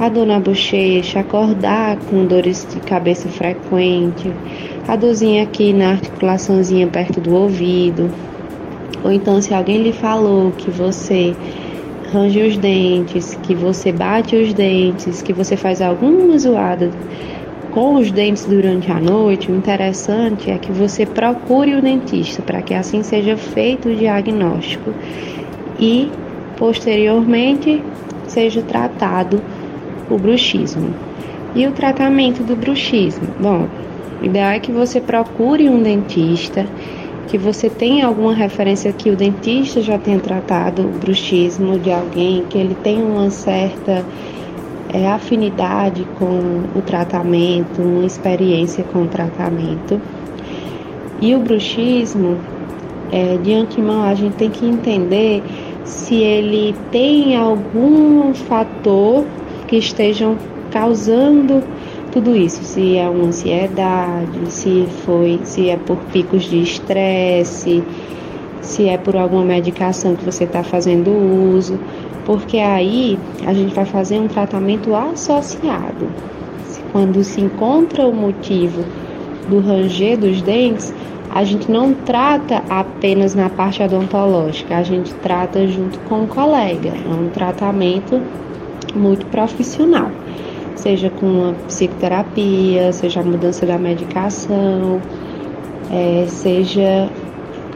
a dor na bochecha, acordar com dores de cabeça frequente, a dorzinha aqui na articulaçãozinha perto do ouvido, ou então se alguém lhe falou que você range os dentes, que você bate os dentes, que você faz alguma zoada com os dentes durante a noite, o interessante é que você procure o dentista para que assim seja feito o diagnóstico e posteriormente seja tratado o bruxismo. E o tratamento do bruxismo? Bom, o ideal é que você procure um dentista, que você tenha alguma referência que o dentista já tenha tratado o bruxismo de alguém, que ele tenha uma certa é, afinidade com o tratamento, uma experiência com o tratamento. E o bruxismo, é, de antemão, a gente tem que entender se ele tem algum fator que estejam causando tudo isso, se é uma ansiedade, se foi, se é por picos de estresse, se é por alguma medicação que você está fazendo uso, porque aí a gente vai fazer um tratamento associado. Quando se encontra o motivo do ranger dos dentes, a gente não trata apenas na parte odontológica, a gente trata junto com o colega. É um tratamento muito profissional, seja com a psicoterapia, seja a mudança da medicação, é, seja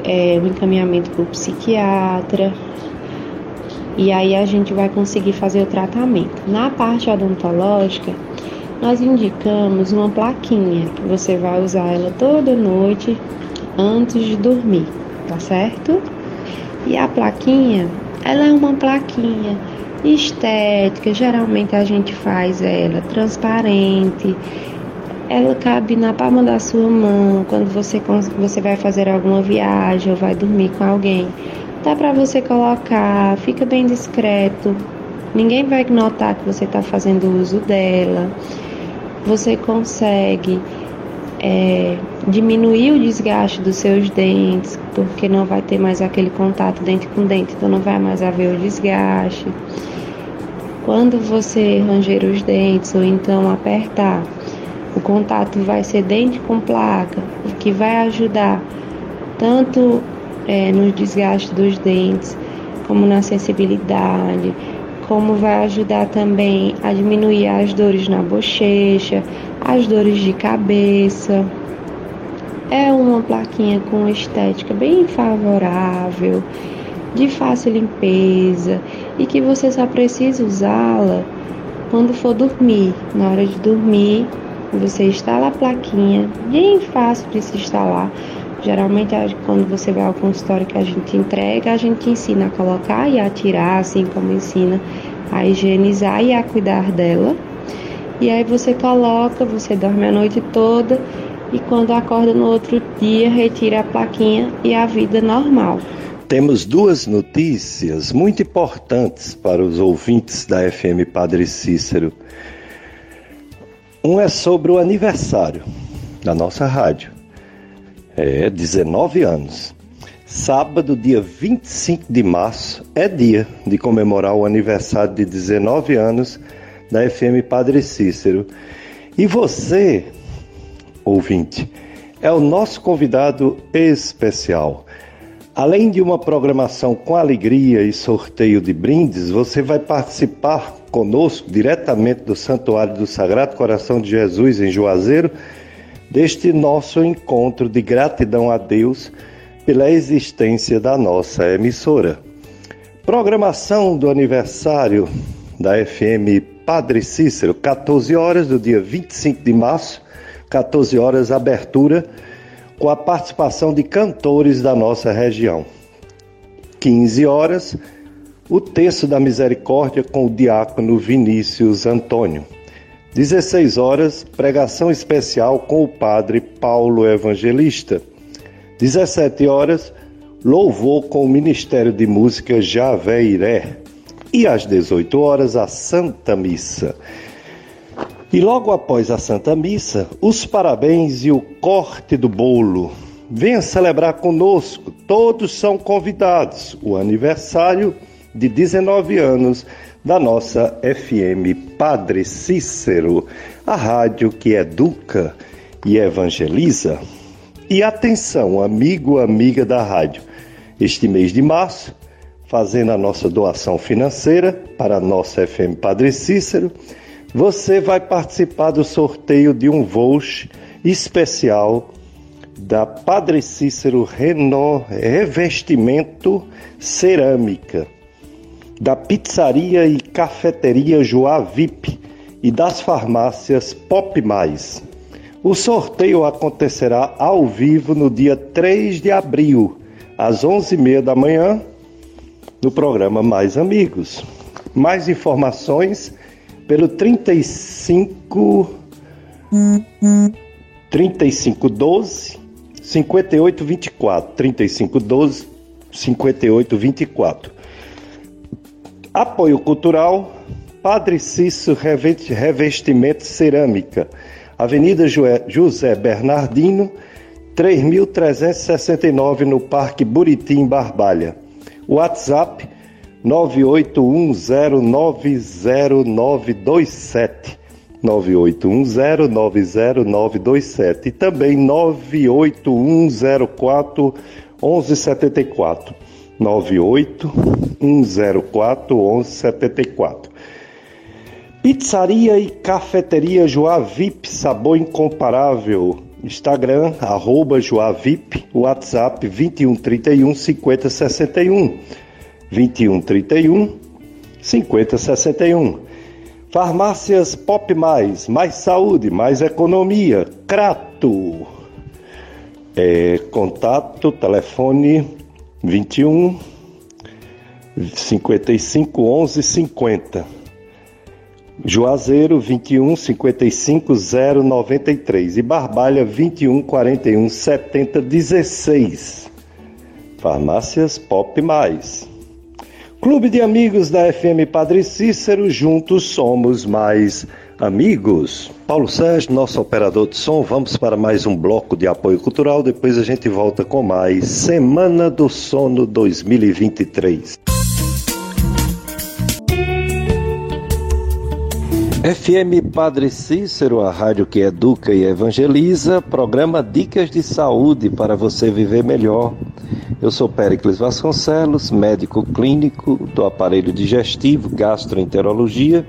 é, o encaminhamento para o psiquiatra. E aí a gente vai conseguir fazer o tratamento. Na parte odontológica, nós indicamos uma plaquinha que você vai usar ela toda noite antes de dormir, tá certo? E a plaquinha, ela é uma plaquinha estética, geralmente a gente faz ela transparente. Ela cabe na palma da sua mão quando você, você vai fazer alguma viagem ou vai dormir com alguém. Dá para você colocar, fica bem discreto. Ninguém vai notar que você está fazendo uso dela. Você consegue é, diminuir o desgaste dos seus dentes, porque não vai ter mais aquele contato dente com dente, então não vai mais haver o desgaste. Quando você ranger os dentes ou então apertar, o contato vai ser dente com placa, o que vai ajudar tanto é, no desgaste dos dentes, como na sensibilidade, como vai ajudar também a diminuir as dores na bochecha, as dores de cabeça. É uma plaquinha com estética bem favorável, de fácil limpeza e que você só precisa usá-la quando for dormir. Na hora de dormir, você instala a plaquinha, bem fácil de se instalar. Geralmente, quando você vai ao consultório que a gente entrega, a gente ensina a colocar e a tirar, assim como ensina a higienizar e a cuidar dela. E aí você coloca, você dorme a noite toda e quando acorda no outro dia, retira a plaquinha e a vida normal. Temos duas notícias muito importantes para os ouvintes da FM Padre Cícero. Um é sobre o aniversário da nossa rádio. É 19 anos. Sábado, dia 25 de março, é dia de comemorar o aniversário de 19 anos da FM Padre Cícero. E você, ouvinte, é o nosso convidado especial. Além de uma programação com alegria e sorteio de brindes, você vai participar conosco diretamente do Santuário do Sagrado Coração de Jesus em Juazeiro deste nosso encontro de gratidão a Deus pela existência da nossa emissora. Programação do aniversário da FM Padre Cícero, 14 horas do dia 25 de março, 14 horas abertura com a participação de cantores da nossa região. 15 horas, o Terço da Misericórdia com o diácono Vinícius Antônio. 16 horas, pregação especial com o padre Paulo Evangelista. 17 horas, louvor com o Ministério de Música Javeiré. E às 18 horas, a Santa Missa. E logo após a Santa Missa, os parabéns e o corte do bolo. Venha celebrar conosco, todos são convidados. O aniversário de 19 anos da nossa FM Padre Cícero, a rádio que educa e evangeliza. E atenção, amigo, amiga da rádio, este mês de março, fazendo a nossa doação financeira para a nossa FM Padre Cícero, você vai participar do sorteio de um voucher especial da Padre Cícero Renó Revestimento Cerâmica, da Pizzaria e Cafeteria Joá VIP e das farmácias Pop Mais. O sorteio acontecerá ao vivo no dia 3 de abril, às 11h30 da manhã, no programa Mais Amigos. Mais informações pelo 35 3512 5824 3512 5824 Apoio Cultural Padre Cício Revestimento Cerâmica. Avenida José Bernardino 3369 no Parque Buritim Barbalha. WhatsApp 981090927. 981090927 e também 98104 1174. 98104 1174. Pizzaria e Cafeteria Joá VIP, sabor incomparável. Instagram, arroba Joá VIP, WhatsApp 2131 5061. 2131 5061. Farmácias Pop Mais, mais saúde, mais economia. Crato. É, contato, telefone 21 55 11 50. Juazeiro 21 55 093 e Barbalha 21 41 70 16. Farmácias Pop Mais. Clube de Amigos da FM Padre Cícero, juntos somos mais amigos. Paulo Sérgio, nosso operador de som, vamos para mais um bloco de apoio cultural, depois a gente volta com mais Semana do Sono 2023. FM Padre Cícero, a rádio que educa e evangeliza, programa Dicas de Saúde para você viver melhor. Eu sou Péricles Vasconcelos, médico clínico do aparelho digestivo, gastroenterologia.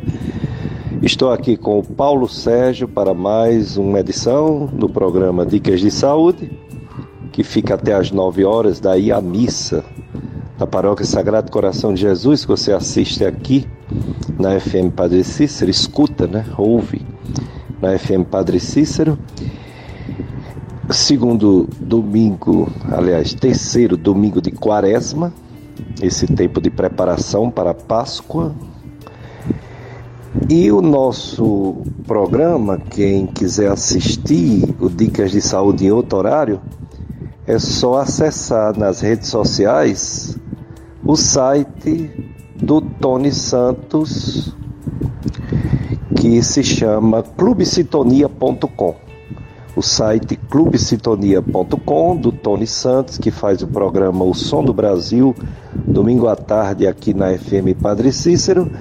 Estou aqui com o Paulo Sérgio para mais uma edição do programa Dicas de Saúde, que fica até às 9 horas, daí a missa da Paróquia Sagrado Coração de Jesus, que você assiste aqui na FM Padre Cícero, escuta, né? Ouve na FM Padre Cícero. Segundo domingo, aliás, terceiro domingo de quaresma, esse tempo de preparação para a Páscoa. E o nosso programa, quem quiser assistir o Dicas de Saúde em outro horário, é só acessar nas redes sociais o site do Tony Santos, que se chama clubesitonia.com. O site clubesitonia.com do Tony Santos, que faz o programa O Som do Brasil, domingo à tarde aqui na FM Padre Cícero.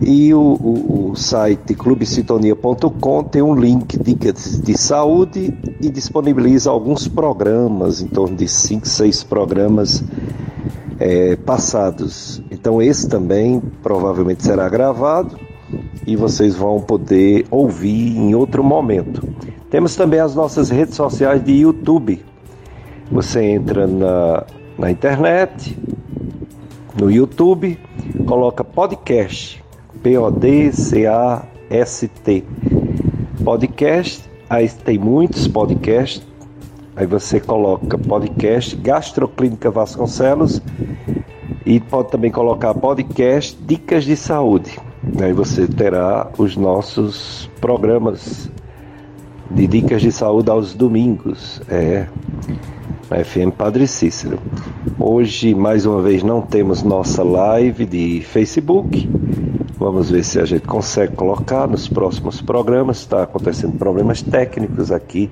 E o, o, o site clubesitonia.com tem um link dicas de saúde e disponibiliza alguns programas, em torno de 5, 6 programas é, passados. Então esse também provavelmente será gravado e vocês vão poder ouvir em outro momento. Temos também as nossas redes sociais de YouTube. Você entra na, na internet, no YouTube, coloca podcast, P-O-D-C-A-S-T. Podcast, aí tem muitos podcasts Aí você coloca podcast Gastroclínica Vasconcelos e pode também colocar podcast Dicas de Saúde. Aí você terá os nossos programas de dicas de saúde aos domingos. É na FM Padre Cícero. Hoje, mais uma vez, não temos nossa live de Facebook. Vamos ver se a gente consegue colocar nos próximos programas. Está acontecendo problemas técnicos aqui.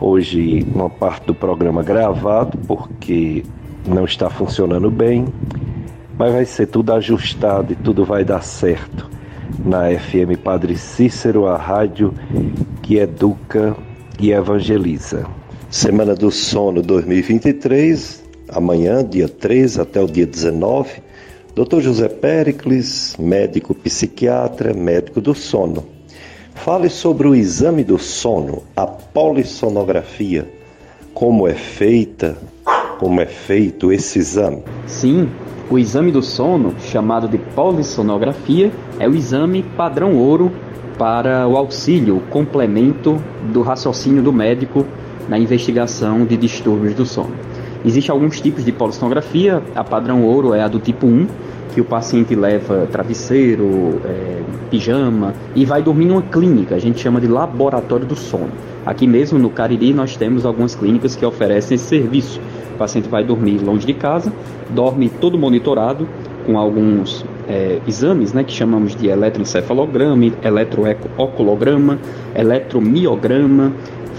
Hoje, uma parte do programa gravado, porque não está funcionando bem. Mas vai ser tudo ajustado e tudo vai dar certo. Na FM Padre Cícero, a rádio que educa e evangeliza. Semana do Sono 2023, amanhã, dia 13 até o dia 19. Dr. José Pericles, médico psiquiatra, médico do sono. Fale sobre o exame do sono, a polissonografia, como é feita, como é feito esse exame. Sim, o exame do sono, chamado de polissonografia, é o exame padrão ouro para o auxílio, o complemento do raciocínio do médico na investigação de distúrbios do sono. Existem alguns tipos de polissonografia, a padrão ouro é a do tipo 1, que o paciente leva travesseiro, é, pijama e vai dormir numa clínica, a gente chama de laboratório do sono. Aqui mesmo no Cariri nós temos algumas clínicas que oferecem esse serviço. O paciente vai dormir longe de casa, dorme todo monitorado com alguns é, exames, né, que chamamos de eletroencefalograma, eletrooculograma, eletromiograma,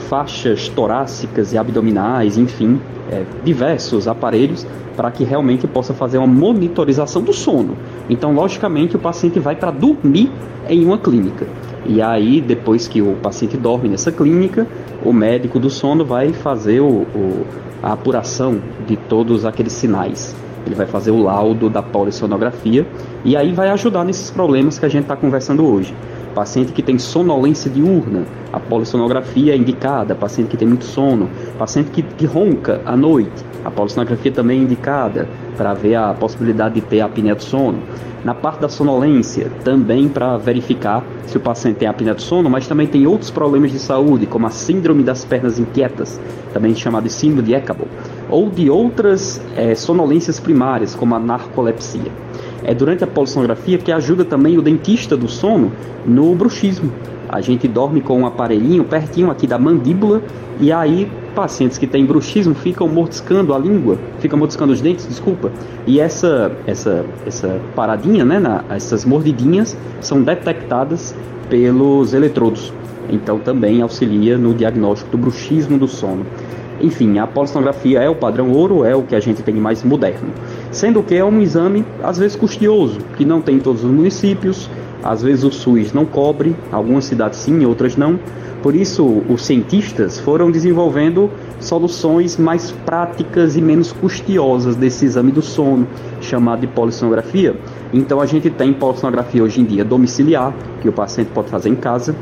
faixas torácicas e abdominais, enfim, é, diversos aparelhos para que realmente possa fazer uma monitorização do sono. Então, logicamente, o paciente vai para dormir em uma clínica. E aí, depois que o paciente dorme nessa clínica, o médico do sono vai fazer o, o, a apuração de todos aqueles sinais. Ele vai fazer o laudo da polissonografia e aí vai ajudar nesses problemas que a gente está conversando hoje paciente que tem sonolência diurna, a polissonografia é indicada, paciente que tem muito sono, paciente que, que ronca à noite, a polissonografia também é indicada para ver a possibilidade de ter apneia do sono. Na parte da sonolência, também para verificar se o paciente tem apneia do sono, mas também tem outros problemas de saúde, como a síndrome das pernas inquietas, também chamada de síndrome de Ecabo, ou de outras é, sonolências primárias, como a narcolepsia é durante a polissonografia que ajuda também o dentista do sono no bruxismo. A gente dorme com um aparelhinho pertinho aqui da mandíbula e aí pacientes que têm bruxismo ficam mordiscando a língua, ficam mordiscando os dentes, desculpa. E essa essa essa paradinha, né, na, essas mordidinhas são detectadas pelos eletrodos. Então também auxilia no diagnóstico do bruxismo do sono. Enfim, a polissonografia é o padrão ouro, é o que a gente tem mais moderno. Sendo que é um exame, às vezes, custoso, que não tem em todos os municípios, Às vezes o SUS não cobre, algumas cidades sim, outras não. Por isso, os cientistas foram desenvolvendo soluções mais práticas e menos custiosas desse exame do sono, chamado de polissonografia. Então, a gente tem polissonografia hoje em dia domiciliar, que o paciente pode fazer em casa,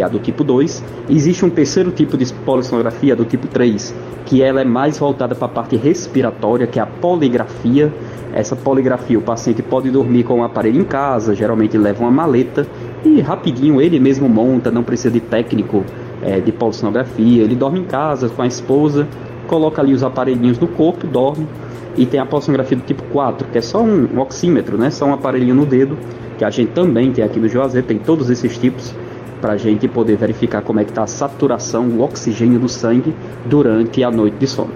que é a do tipo 2. Existe um terceiro tipo de polissonografia, do tipo 3, que ela é mais voltada para a parte respiratória, que é a poligrafia. Essa poligrafia, o paciente pode dormir com o aparelho em casa, geralmente leva uma maleta e rapidinho ele mesmo monta, não precisa de técnico é, de polissonografia. Ele dorme em casa com a esposa, coloca ali os aparelhinhos no corpo, dorme. E tem a polissonografia do tipo 4, que é só um, um oxímetro, né? Só um aparelhinho no dedo, que a gente também tem aqui no Juazeiro, tem todos esses tipos para a gente poder verificar como é que está a saturação, o oxigênio do sangue durante a noite de sono.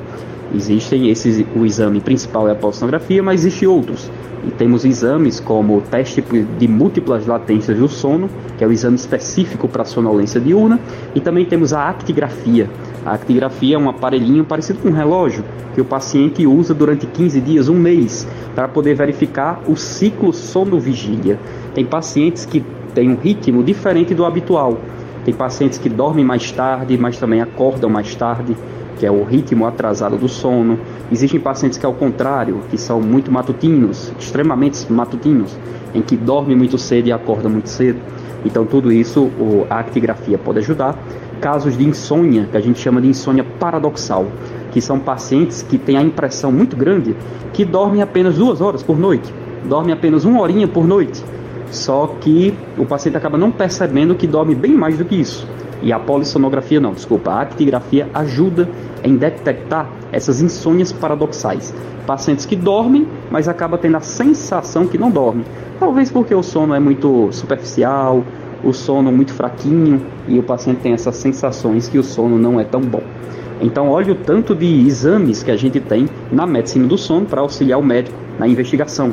Existem esses, o exame principal é a polissonografia, mas existem outros. E temos exames como o teste de múltiplas latências do sono, que é o exame específico para a sonolência diurna, e também temos a actigrafia. A actigrafia é um aparelhinho parecido com um relógio que o paciente usa durante 15 dias, um mês, para poder verificar o ciclo sono-vigília. Tem pacientes que tem um ritmo diferente do habitual. Tem pacientes que dormem mais tarde, mas também acordam mais tarde, que é o ritmo atrasado do sono. Existem pacientes que, ao contrário, que são muito matutinos, extremamente matutinos, em que dormem muito cedo e acordam muito cedo. Então, tudo isso a actigrafia pode ajudar. Casos de insônia, que a gente chama de insônia paradoxal, que são pacientes que têm a impressão muito grande que dormem apenas duas horas por noite, dormem apenas uma horinha por noite só que o paciente acaba não percebendo que dorme bem mais do que isso. E a polissonografia não, desculpa, a actigrafia ajuda em detectar essas insônias paradoxais. Pacientes que dormem, mas acaba tendo a sensação que não dormem. Talvez porque o sono é muito superficial, o sono muito fraquinho e o paciente tem essas sensações que o sono não é tão bom. Então, olha o tanto de exames que a gente tem na medicina do sono para auxiliar o médico na investigação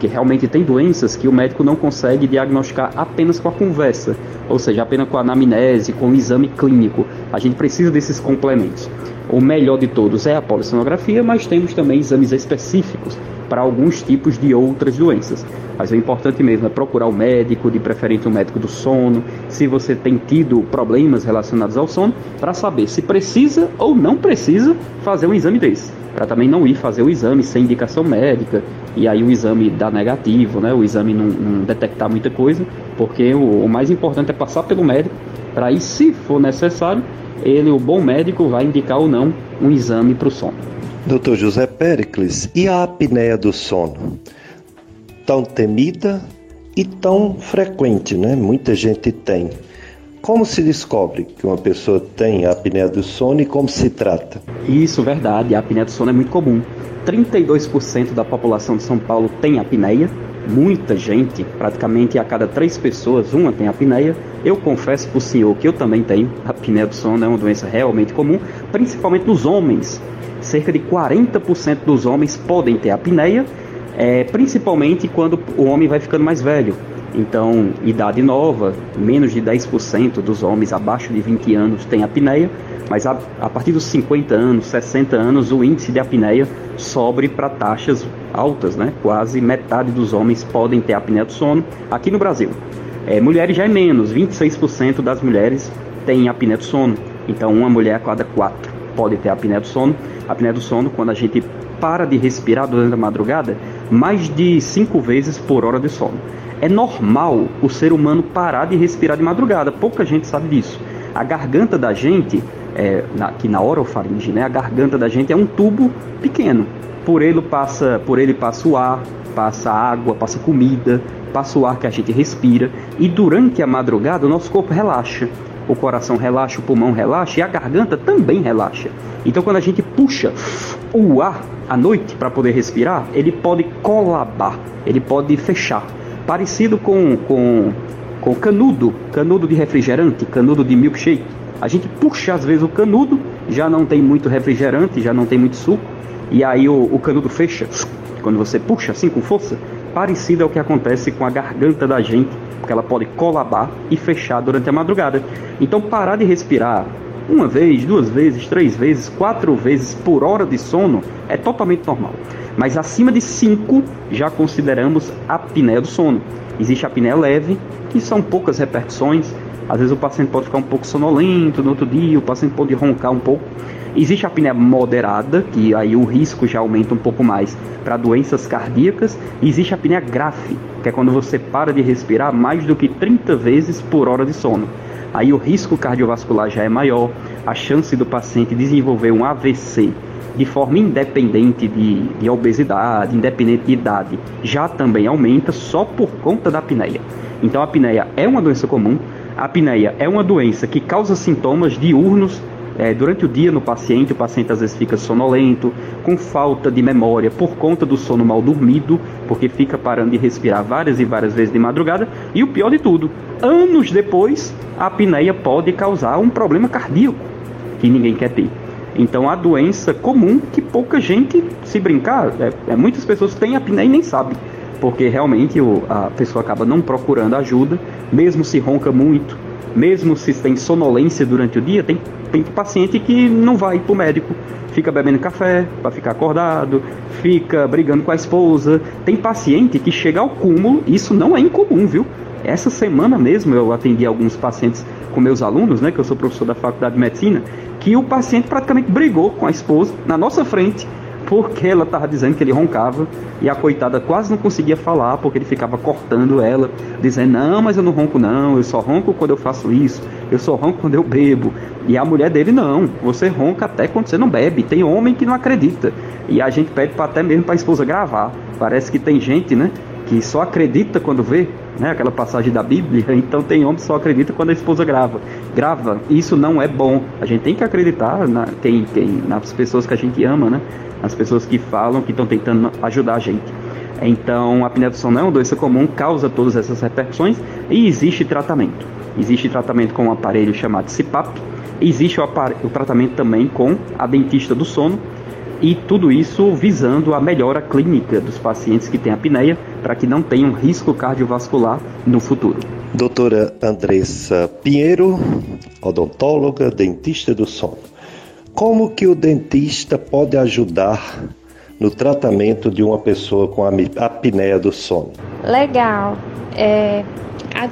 porque realmente tem doenças que o médico não consegue diagnosticar apenas com a conversa, ou seja, apenas com a anamnese, com o exame clínico. A gente precisa desses complementos. O melhor de todos é a polissonografia, mas temos também exames específicos para alguns tipos de outras doenças. Mas o importante mesmo é procurar o médico, de preferência o médico do sono, se você tem tido problemas relacionados ao sono, para saber se precisa ou não precisa fazer um exame desse para também não ir fazer o exame sem indicação médica e aí o exame dá negativo, né? O exame não, não detectar muita coisa, porque o, o, mais importante é passar pelo médico para aí, se for necessário, ele, o bom médico, vai indicar ou não um exame para o sono. Doutor José Pericles, e a apneia do sono? Tão temida e tão frequente, né? Muita gente tem. Como se descobre que uma pessoa tem apneia do sono e como se trata? Isso, verdade. A apneia do sono é muito comum. 32% da população de São Paulo tem apneia. Muita gente, praticamente a cada três pessoas, uma tem apneia. Eu confesso para o senhor que eu também tenho. A apneia do sono é uma doença realmente comum, principalmente nos homens. Cerca de 40% dos homens podem ter apneia, é, principalmente quando o homem vai ficando mais velho. Então, idade nova, menos de 10% dos homens abaixo de 20 anos têm apneia, mas a, a, partir dos 50 anos, 60 anos, o índice de apneia sobe para taxas altas, né? Quase metade dos homens podem ter apneia do sono aqui no Brasil. É, mulheres já é menos, 26% das mulheres têm apneia do sono. Então, uma mulher a cada quatro pode ter apneia do sono. A apneia do sono, quando a gente para de respirar durante a madrugada, mais de cinco vezes por hora de sono. É normal o ser humano parar de respirar de madrugada, pouca gente sabe disso. A garganta da gente, é, na, que na orofaringe, né, a garganta da gente é um tubo pequeno. Por ele passa, por ele passa o ar, passa água, passa comida, passa o ar que a gente respira. E durante a madrugada o nosso corpo relaxa. O coração relaxa, o pulmão relaxa e a garganta também relaxa. Então quando a gente puxa o ar à noite para poder respirar, ele pode colabar, ele pode fechar parecido com, com, com canudo, canudo de refrigerante, canudo de milkshake. A gente puxa às vezes o canudo, já não tem muito refrigerante, já não tem muito suco, e aí o, o canudo fecha. Quando você puxa assim com força, parecido é o que acontece com a garganta da gente, porque ela pode colabar e fechar durante a madrugada. Então parar de respirar uma vez, duas vezes, três vezes, quatro vezes por hora de sono é totalmente normal. Mas acima de cinco já consideramos apneia do sono. Existe a apneia leve, que são poucas repercussões. Às vezes o paciente pode ficar um pouco sonolento no outro dia, o paciente pode roncar um pouco. Existe a apneia moderada, que aí o risco já aumenta um pouco mais para doenças cardíacas. Existe a apneia grave, que é quando você para de respirar mais do que 30 vezes por hora de sono. Aí o risco cardiovascular já é maior, a chance do paciente desenvolver um AVC de forma independente de, de obesidade, independente de idade, já também aumenta só por conta da apneia. Então a apneia é uma doença comum, a apneia é uma doença que causa sintomas diurnos é, durante o dia no paciente, o paciente às vezes fica sonolento, com falta de memória por conta do sono mal dormido, porque fica parando de respirar várias e várias vezes de madrugada. E o pior de tudo, anos depois, a apneia pode causar um problema cardíaco que ninguém quer ter. Então, a doença comum que pouca gente, se brincar, é, é muitas pessoas têm apneia e nem sabem porque realmente a pessoa acaba não procurando ajuda, mesmo se ronca muito, mesmo se tem sonolência durante o dia, tem, tem paciente que não vai para o médico, fica bebendo café para ficar acordado, fica brigando com a esposa. Tem paciente que chega ao cúmulo, isso não é incomum, viu? Essa semana mesmo eu atendi alguns pacientes com meus alunos, né, que eu sou professor da Faculdade de Medicina, que o paciente praticamente brigou com a esposa na nossa frente porque ela estava dizendo que ele roncava e a coitada quase não conseguia falar porque ele ficava cortando ela, dizendo: Não, mas eu não ronco, não, eu só ronco quando eu faço isso, eu só ronco quando eu bebo. E a mulher dele: Não, você ronca até quando você não bebe. Tem homem que não acredita. E a gente pede pra, até mesmo para a esposa gravar. Parece que tem gente, né, que só acredita quando vê, né, aquela passagem da Bíblia. <laughs> Então tem homem que só acredita quando a esposa grava. Grava, isso não é bom. A gente tem que acreditar na, quem, quem, nas pessoas que a gente ama, né? As pessoas que falam que estão tentando ajudar a gente. Então, a apneia do sono é uma doença comum, causa todas essas repercussões e existe tratamento. Existe tratamento com um aparelho chamado CPAP, existe o, o tratamento também com a dentista do sono e tudo isso visando a melhora clínica dos pacientes que têm apneia para que não tenham risco cardiovascular no futuro. Doutora Andressa Pinheiro, odontóloga, dentista do sono. Como que o dentista pode ajudar no tratamento de uma pessoa com apneia do sono? Legal. É, a,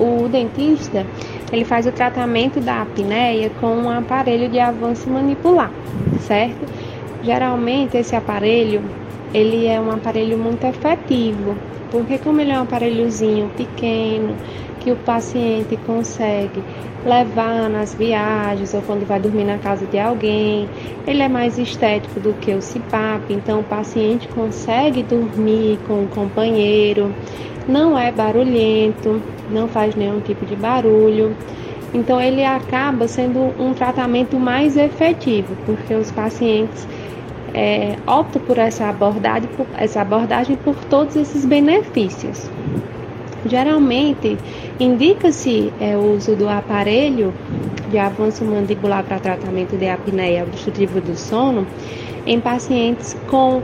o dentista ele faz o tratamento da apneia com um aparelho de avanço manipular, certo? Geralmente esse aparelho ele é um aparelho muito efetivo, porque como ele é um aparelhozinho pequeno que o paciente consegue levar nas viagens ou quando vai dormir na casa de alguém. Ele é mais estético do que o CPAP, então o paciente consegue dormir com o companheiro, não é barulhento, não faz nenhum tipo de barulho. Então ele acaba sendo um tratamento mais efetivo, porque os pacientes é, optam por essa abordagem, por essa abordagem por todos esses benefícios. Geralmente, indica-se é, o uso do aparelho de avanço mandibular para tratamento de apneia obstrutiva do sono em pacientes com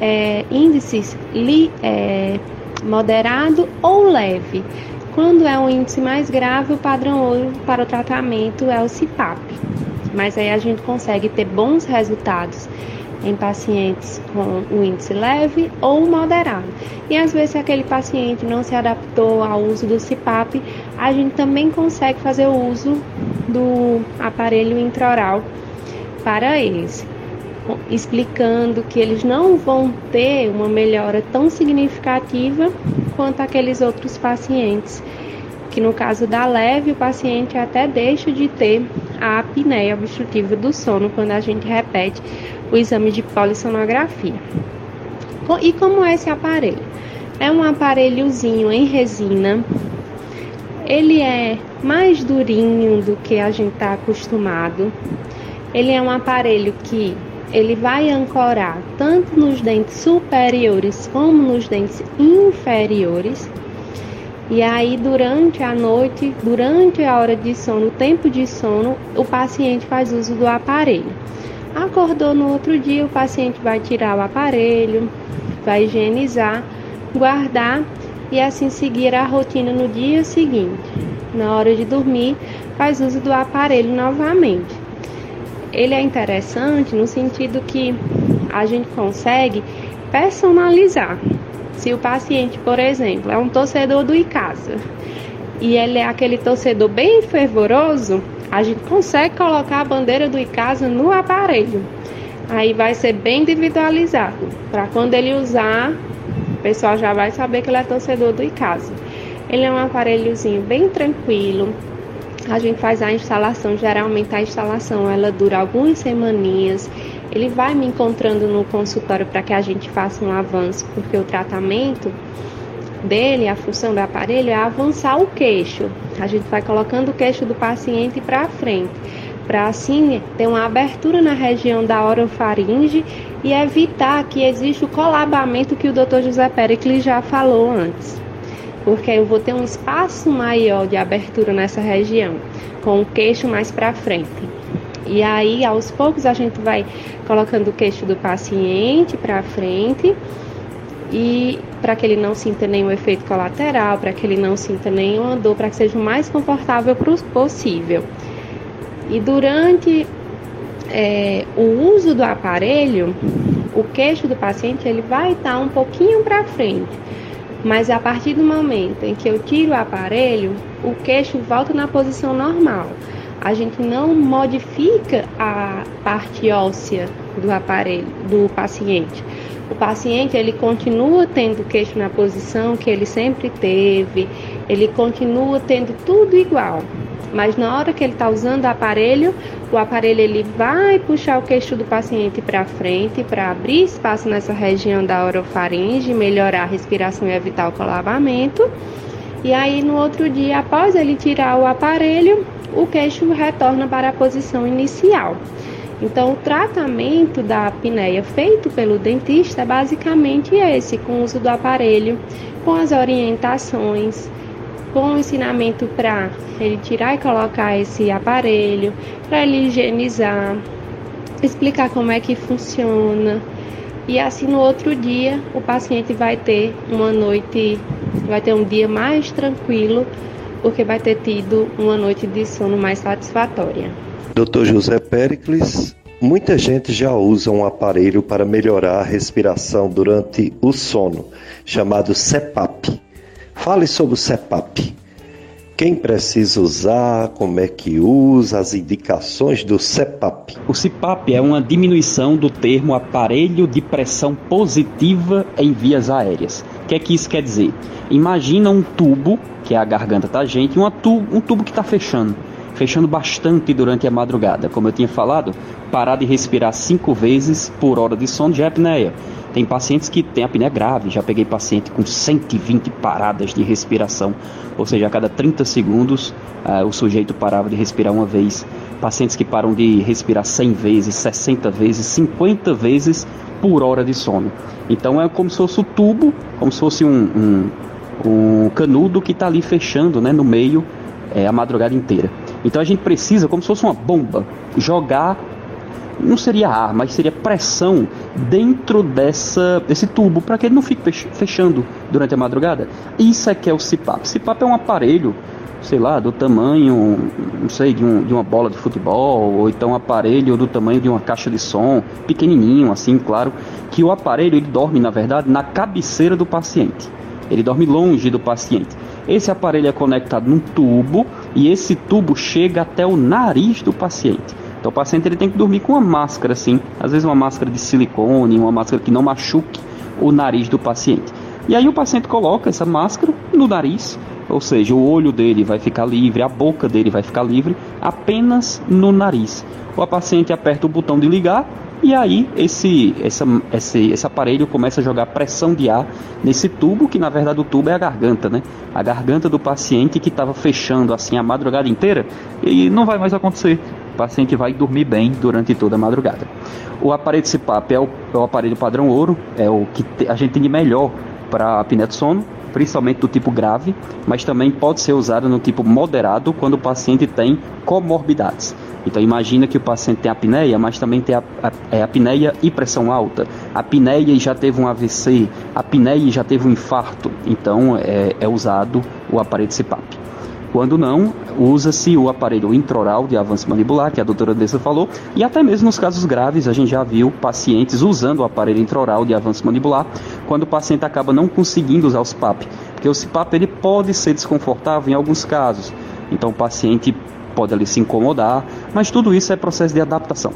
é, índices li, é, moderado ou leve. Quando é um índice mais grave, o padrão ouro para o tratamento é o CPAP. Mas aí a gente consegue ter bons resultados em pacientes com o índice leve ou moderado. E às vezes, se aquele paciente não se adaptou ao uso do CPAP, a gente também consegue fazer o uso do aparelho intraoral para eles, explicando que eles não vão ter uma melhora tão significativa quanto aqueles outros pacientes que no caso da leve, o paciente até deixa de ter a apneia obstrutiva do sono quando a gente repete o exame de polissonografia. E como é esse aparelho? É um aparelhozinho em resina. Ele é mais durinho do que a gente está acostumado. Ele é um aparelho que ele vai ancorar tanto nos dentes superiores como nos dentes inferiores e aí, durante a noite, durante a hora de sono, o tempo de sono, o paciente faz uso do aparelho. Acordou no outro dia, o paciente vai tirar o aparelho, vai higienizar, guardar e assim seguir a rotina no dia seguinte. Na hora de dormir, faz uso do aparelho novamente. Ele é interessante no sentido que a gente consegue personalizar. Se o paciente, por exemplo, é um torcedor do Icasa e ele é aquele torcedor bem fervoroso, a gente consegue colocar a bandeira do Icasa no aparelho. Aí vai ser bem individualizado, para quando ele usar, o pessoal já vai saber que ele é torcedor do Icasa. Ele é um aparelhozinho bem tranquilo. A gente faz a instalação, geralmente a instalação ela dura algumas semaninhas. Ele vai me encontrando no consultório para que a gente faça um avanço, porque o tratamento dele, a função do aparelho é avançar o queixo. A gente vai colocando o queixo do paciente para frente, para assim ter uma abertura na região da orofaringe e evitar que exista o colabamento que o Dr. José Pericles já falou antes. Porque eu vou ter um espaço maior de abertura nessa região, com o queixo mais para frente. E aí, aos poucos, a gente vai colocando o queixo do paciente para frente e para que ele não sinta nenhum efeito colateral, para que ele não sinta nenhuma dor, para que seja o mais confortável possível. E durante é, o uso do aparelho, o queixo do paciente ele vai estar um pouquinho para frente, mas a partir do momento em que eu tiro o aparelho, o queixo volta na posição normal. A gente não modifica a parte óssea do aparelho do paciente o paciente ele continua tendo queixo na posição que ele sempre teve, ele continua tendo tudo igual. Mas na hora que ele está usando o aparelho, o aparelho ele vai puxar o queixo do paciente para frente para abrir espaço nessa região da orofaringe, melhorar a respiração e evitar o colabamento. E aí no outro dia, após ele tirar o aparelho, o queixo retorna para a posição inicial. Então, o tratamento da apneia feito pelo dentista é basicamente esse, com o uso do aparelho, com as orientações, com o ensinamento para ele tirar e colocar esse aparelho, para ele higienizar, explicar como é que funciona. E assim no outro dia o paciente vai ter uma noite, vai ter um dia mais tranquilo, porque vai ter tido uma noite de sono mais satisfatória. Dr. José Pericles, muita gente já usa um aparelho para melhorar a respiração durante o sono, chamado CPAP. Fale sobre o CPAP. Quem precisa usar, como é que usa, as indicações do CPAP. O CPAP é uma diminuição do termo aparelho de pressão positiva em vias aéreas. O que é que isso quer dizer? Imagina um tubo, que é a garganta da gente, um tubo que está fechando fechando bastante durante a madrugada. Como eu tinha falado, parar de respirar cinco vezes por hora de sono já é apneia. Tem pacientes que têm apneia grave, já peguei paciente com 120 paradas de respiração, ou seja, a cada 30 segundos uh, o sujeito parava de respirar uma vez. Pacientes que param de respirar 100 vezes, 60 vezes, 50 vezes por hora de sono. Então é como se fosse o tubo, como se fosse um, um, um canudo que está ali fechando né, no meio é, a madrugada inteira. Então a gente precisa, como se fosse uma bomba, jogar não seria ar, mas seria pressão dentro dessa, desse tubo para que ele não fique fechando durante a madrugada. Isso é que é o CPAP. CPAP é um aparelho, sei lá, do tamanho, não sei, de, um, de uma bola de futebol, ou então um aparelho do tamanho de uma caixa de som, pequenininho, assim, claro, que o aparelho ele dorme, na verdade, na cabeceira do paciente. Ele dorme longe do paciente. Esse aparelho é conectado num tubo e esse tubo chega até o nariz do paciente. Então o paciente ele tem que dormir com uma máscara assim, às vezes uma máscara de silicone, uma máscara que não machuque o nariz do paciente. E aí o paciente coloca essa máscara no nariz, ou seja, o olho dele vai ficar livre, a boca dele vai ficar livre apenas no nariz. O paciente aperta o botão de ligar e aí esse, essa, esse, esse aparelho começa a jogar pressão de ar nesse tubo, que na verdade o tubo é a garganta, né? A garganta do paciente que estava fechando assim a madrugada inteira e não vai mais acontecer. O paciente vai dormir bem durante toda a madrugada. O aparelho CPAP é o, é o aparelho padrão ouro, é o que a gente tem de melhor para apneia de sono, principalmente do tipo grave, mas também pode ser usado no tipo moderado quando o paciente tem comorbidades. Então imagina que o paciente tem apneia, mas também tem a, a, é, apneia e pressão alta. Apneia e já teve um AVC, apneia e já teve um infarto. Então é, é usado o aparelho CPAP. Quando não, usa-se o aparelho intraoral de avanço mandibular, que a doutora Dessa falou, e até mesmo nos casos graves a gente já viu pacientes usando o aparelho intraoral de avanço mandibular quando o paciente acaba não conseguindo usar o CPAP, porque o CPAP ele pode ser desconfortável em alguns casos. Então o paciente pode ali se incomodar, mas tudo isso é processo de adaptação.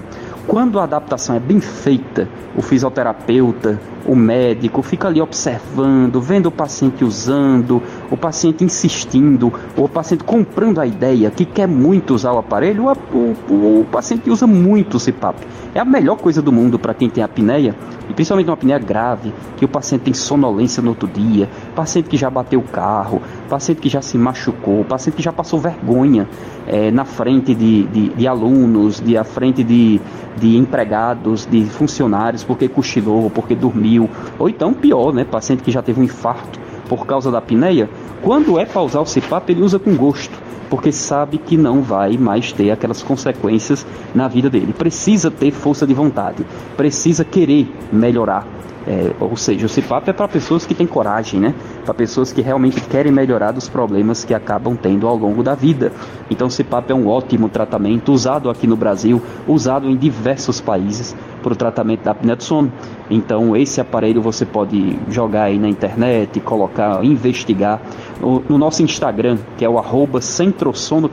Quando a adaptação é bem feita, o fisioterapeuta, o médico fica ali observando, vendo o paciente usando, o paciente insistindo, o paciente comprando a ideia que quer muito usar o aparelho, o, o, o paciente usa muito o CPAP. É a melhor coisa do mundo para quem tem apneia, e principalmente uma apneia grave, que o paciente tem sonolência no outro dia, paciente que já bateu o carro, paciente que já se machucou, paciente que já passou vergonha é, na frente de, de, de alunos, de, à frente de, de empregados, de funcionários, porque cochilou, porque dormiu, ou então pior, né, paciente que já teve um infarto por causa da apneia, quando é para usar o CPAP, ele usa com gosto, porque sabe que não vai mais ter aquelas consequências na vida dele. Precisa ter força de vontade, precisa querer melhorar é, ou seja, o CIPAP é para pessoas que têm coragem, né? Para pessoas que realmente querem melhorar dos problemas que acabam tendo ao longo da vida. Então, o CIPAP é um ótimo tratamento, usado aqui no Brasil, usado em diversos países para o tratamento da apneia do sono. Então, esse aparelho você pode jogar aí na internet, colocar, investigar. No, no nosso Instagram, que é o arroba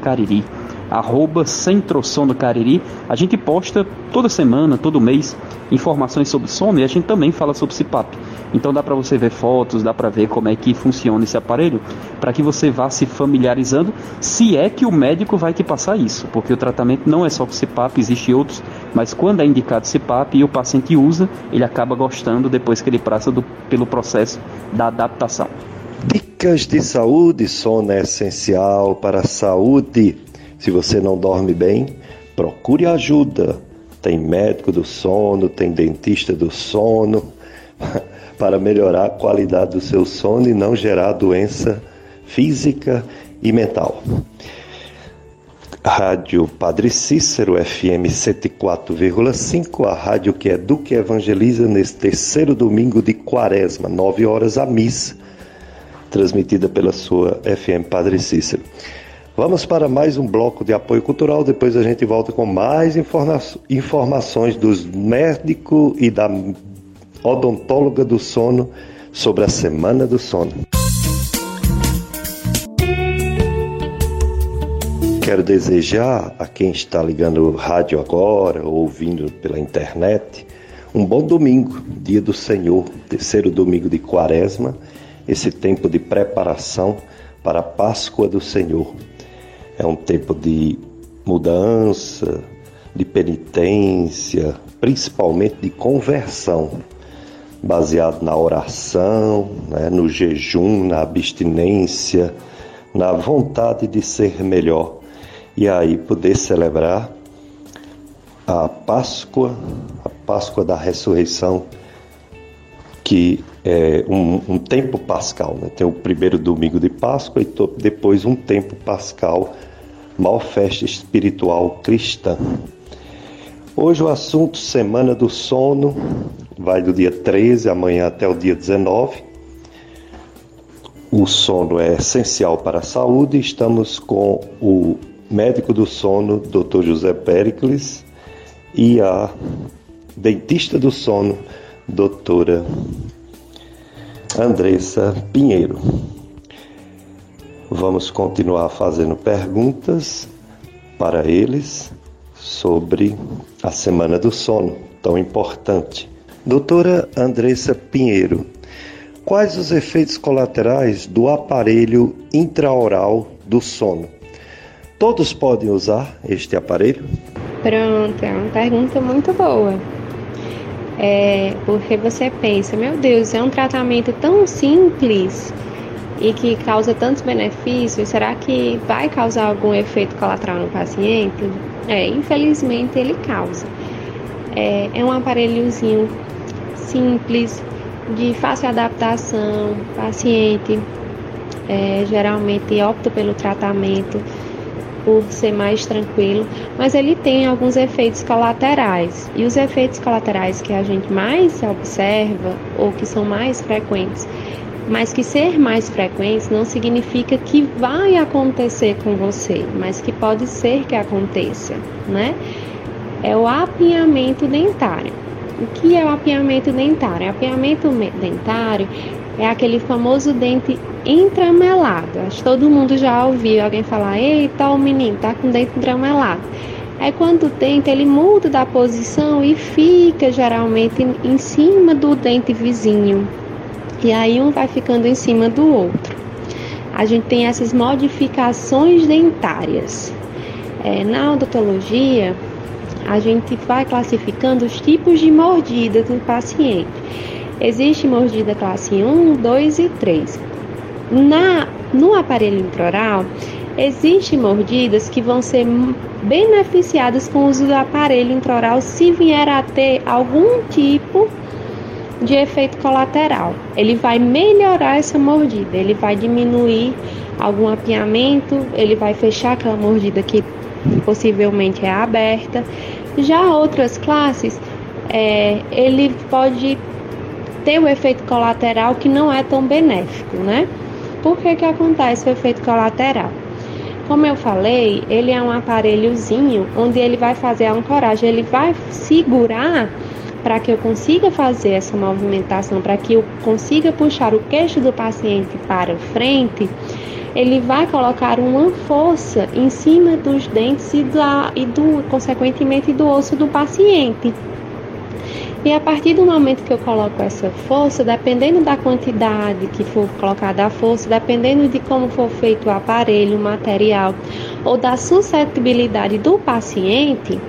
Cariri arroba Centrosono Cariri. A gente posta toda semana, todo mês, informações sobre sono e a gente também fala sobre CPAP. Então dá para você ver fotos, dá para ver como é que funciona esse aparelho, para que você vá se familiarizando, se é que o médico vai te passar isso, porque o tratamento não é só com CPAP, existem outros, mas quando é indicado CPAP e o paciente usa, ele acaba gostando depois que ele passa do, pelo processo da adaptação. Dicas de saúde, sono é essencial para a saúde. Se você não dorme bem, procure ajuda. Tem médico do sono, tem dentista do sono, <laughs> para melhorar a qualidade do seu sono e não gerar doença física e mental. Rádio Padre Cícero, FM 104,5, a rádio que é do que evangeliza nesse terceiro domingo de quaresma, 9 horas a missa, transmitida pela sua FM Padre Cícero. Vamos para mais um bloco de apoio cultural. Depois a gente volta com mais informa informações dos médicos e da odontóloga do sono sobre a Semana do Sono. Quero desejar a quem está ligando o rádio agora ou ouvindo pela internet um bom domingo, dia do Senhor, terceiro domingo de Quaresma, esse tempo de preparação para a Páscoa do Senhor. É um tempo de mudança, de penitência, principalmente de conversão, baseado na oração, né, no jejum, na abstinência, na vontade de ser melhor. E aí poder celebrar a Páscoa, a Páscoa da ressurreição, que é um, um tempo pascal. Né? Tem o primeiro domingo de Páscoa e depois um tempo pascal maior festa espiritual cristã. Hoje o assunto Semana do Sono vai do dia 13 amanhã até o dia 19. O sono é essencial para a saúde. Estamos com o médico do sono, Dr. José Pericles, e a dentista do sono, doutora Andressa Pinheiro. Vamos continuar fazendo perguntas para eles sobre a Semana do Sono, tão importante. Doutora Andressa Pinheiro, quais os efeitos colaterais do aparelho intraoral do sono? Todos podem usar este aparelho? Pronto, é uma pergunta muito boa. É, porque você pensa, meu Deus, é um tratamento tão simples e que causa tantos benefícios, será que vai causar algum efeito colateral no paciente? É, infelizmente ele causa. É, é um aparelhozinho simples, de fácil adaptação, paciente é, geralmente opta pelo tratamento por ser mais tranquilo, mas ele tem alguns efeitos colaterais. E os efeitos colaterais que a gente mais observa ou que são mais frequentes mas que ser mais frequente não significa que vai acontecer com você, mas que pode ser que aconteça, né? É o apinhamento dentário. O que é o apinhamento dentário? O apinhamento dentário é aquele famoso dente entramelado. Acho que todo mundo já ouviu alguém falar: "Eita, o menino tá com dente entramelado". É quando o dente ele muda da posição e fica geralmente em cima do dente vizinho. E aí um vai ficando em cima do outro. A gente tem essas modificações dentárias. É, na odontologia, a gente vai classificando os tipos de mordida do paciente. Existe mordida classe 1, 2 e 3. Na, no aparelho intraoral, existem mordidas que vão ser beneficiadas com o uso do aparelho intraoral se vier a ter algum tipo de efeito colateral. Ele vai melhorar essa mordida, ele vai diminuir algum apiamento, ele vai fechar aquela mordida que possivelmente é aberta. Já outras classes, é, ele pode ter o efeito colateral que não é tão benéfico, né? Por que, que acontece o efeito colateral? Como eu falei, ele é um aparelhozinho onde ele vai fazer a ancoragem, ele vai segurar para que eu consiga fazer essa movimentação, para que eu consiga puxar o queixo do paciente para frente, ele vai colocar uma força em cima dos dentes e, da, e do, consequentemente, do osso do paciente. E a partir do momento que eu coloco essa força, dependendo da quantidade que for colocada a força, dependendo de como for feito o aparelho, o material ou da suscetibilidade do paciente,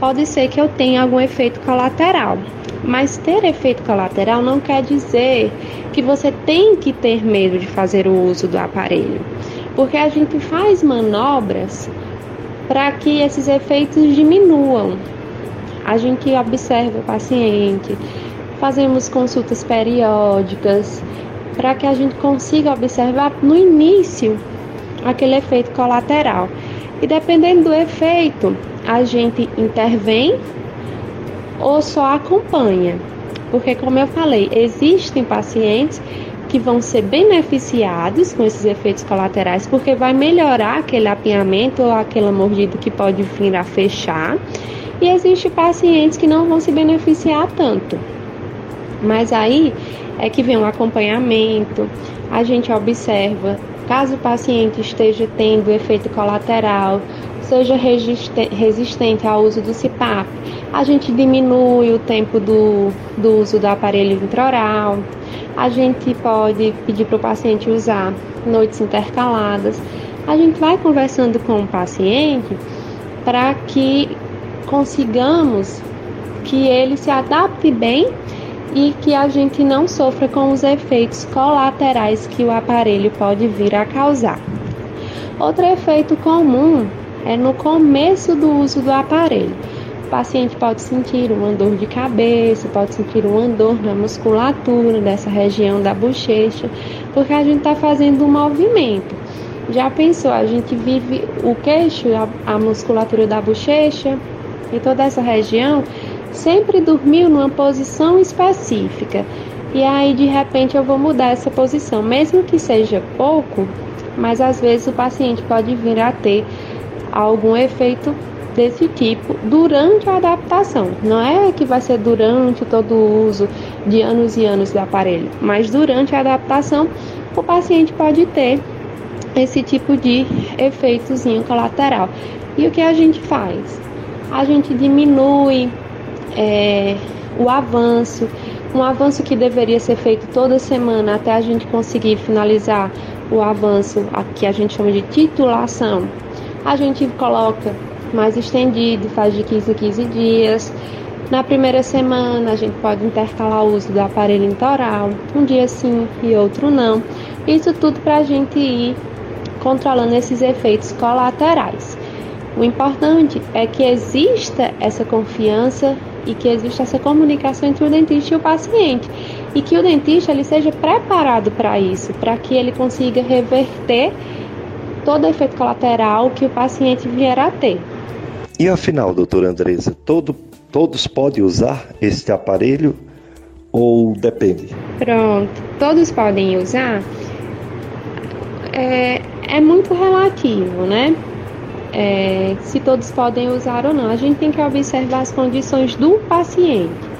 pode ser que eu tenha algum efeito colateral. Mas ter efeito colateral não quer dizer que você tem que ter medo de fazer o uso do aparelho, porque a gente faz manobras para que esses efeitos diminuam a gente observa o paciente, fazemos consultas periódicas para que a gente consiga observar no início aquele efeito colateral. E dependendo do efeito, a gente intervém ou só acompanha. Porque, como eu falei, existem pacientes que vão ser beneficiados com esses efeitos colaterais, porque vai melhorar aquele apinhamento ou aquela mordida que pode vir a fechar e existem pacientes que não vão se beneficiar tanto. Mas aí é que vem um acompanhamento, a gente observa caso o paciente esteja tendo efeito colateral, seja resistente ao uso do CPAP, a gente diminui o tempo do, do uso do aparelho intraoral, a gente pode pedir para o paciente usar noites intercaladas. A gente vai conversando com o paciente para que consigamos que ele se adapte bem e que a gente não sofra com os efeitos colaterais que o aparelho pode vir a causar. Outro efeito comum é no começo do uso do aparelho. O paciente pode sentir uma dor de cabeça, pode sentir uma dor na musculatura dessa região da bochecha, porque a gente está fazendo um movimento. Já pensou? A gente vive o queixo, a, a musculatura da bochecha, e toda essa região sempre dormiu numa posição específica. E aí de repente eu vou mudar essa posição, mesmo que seja pouco, mas às vezes o paciente pode vir a ter algum efeito desse tipo durante a adaptação. Não é que vai ser durante todo o uso de anos e anos do aparelho, mas durante a adaptação o paciente pode ter esse tipo de efeitozinho colateral. E o que a gente faz? A gente diminui é, o avanço, um avanço que deveria ser feito toda semana até a gente conseguir finalizar o avanço que a gente chama de titulação. A gente coloca mais estendido, faz de 15 em 15 dias. Na primeira semana, a gente pode intercalar o uso do aparelho intoral, um dia sim e outro não. Isso tudo para a gente ir controlando esses efeitos colaterais. O importante é que exista essa confiança e que exista essa comunicação entre o dentista e o paciente e que o dentista ele seja preparado para isso, para que ele consiga reverter todo efeito colateral que o paciente vier a ter. E afinal, doutora Andresa, todo, todos podem usar este aparelho ou depende? Pronto, todos podem usar. É, é muito relativo, né? É, se todos podem usar ou não. A gente tem que observar as condições do paciente.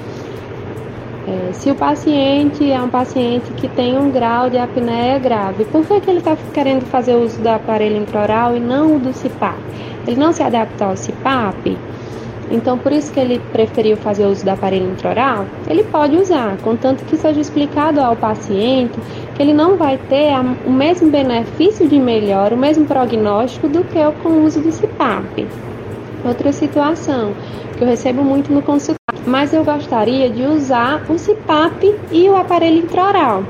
É, se o paciente é um paciente que tem um grau de apneia grave, por que, que ele está querendo fazer uso do aparelho intraoral e não do CPAP? Ele não se adapta ao CPAP? Então, por isso que ele preferiu fazer uso do aparelho intraoral, ele pode usar, contanto que seja explicado ao paciente que ele não vai ter a, o mesmo benefício de melhor, o mesmo prognóstico do que com o uso do CPAP. Outra situação que eu recebo muito no consultório, mas eu gostaria de usar o CPAP e o aparelho intraoral.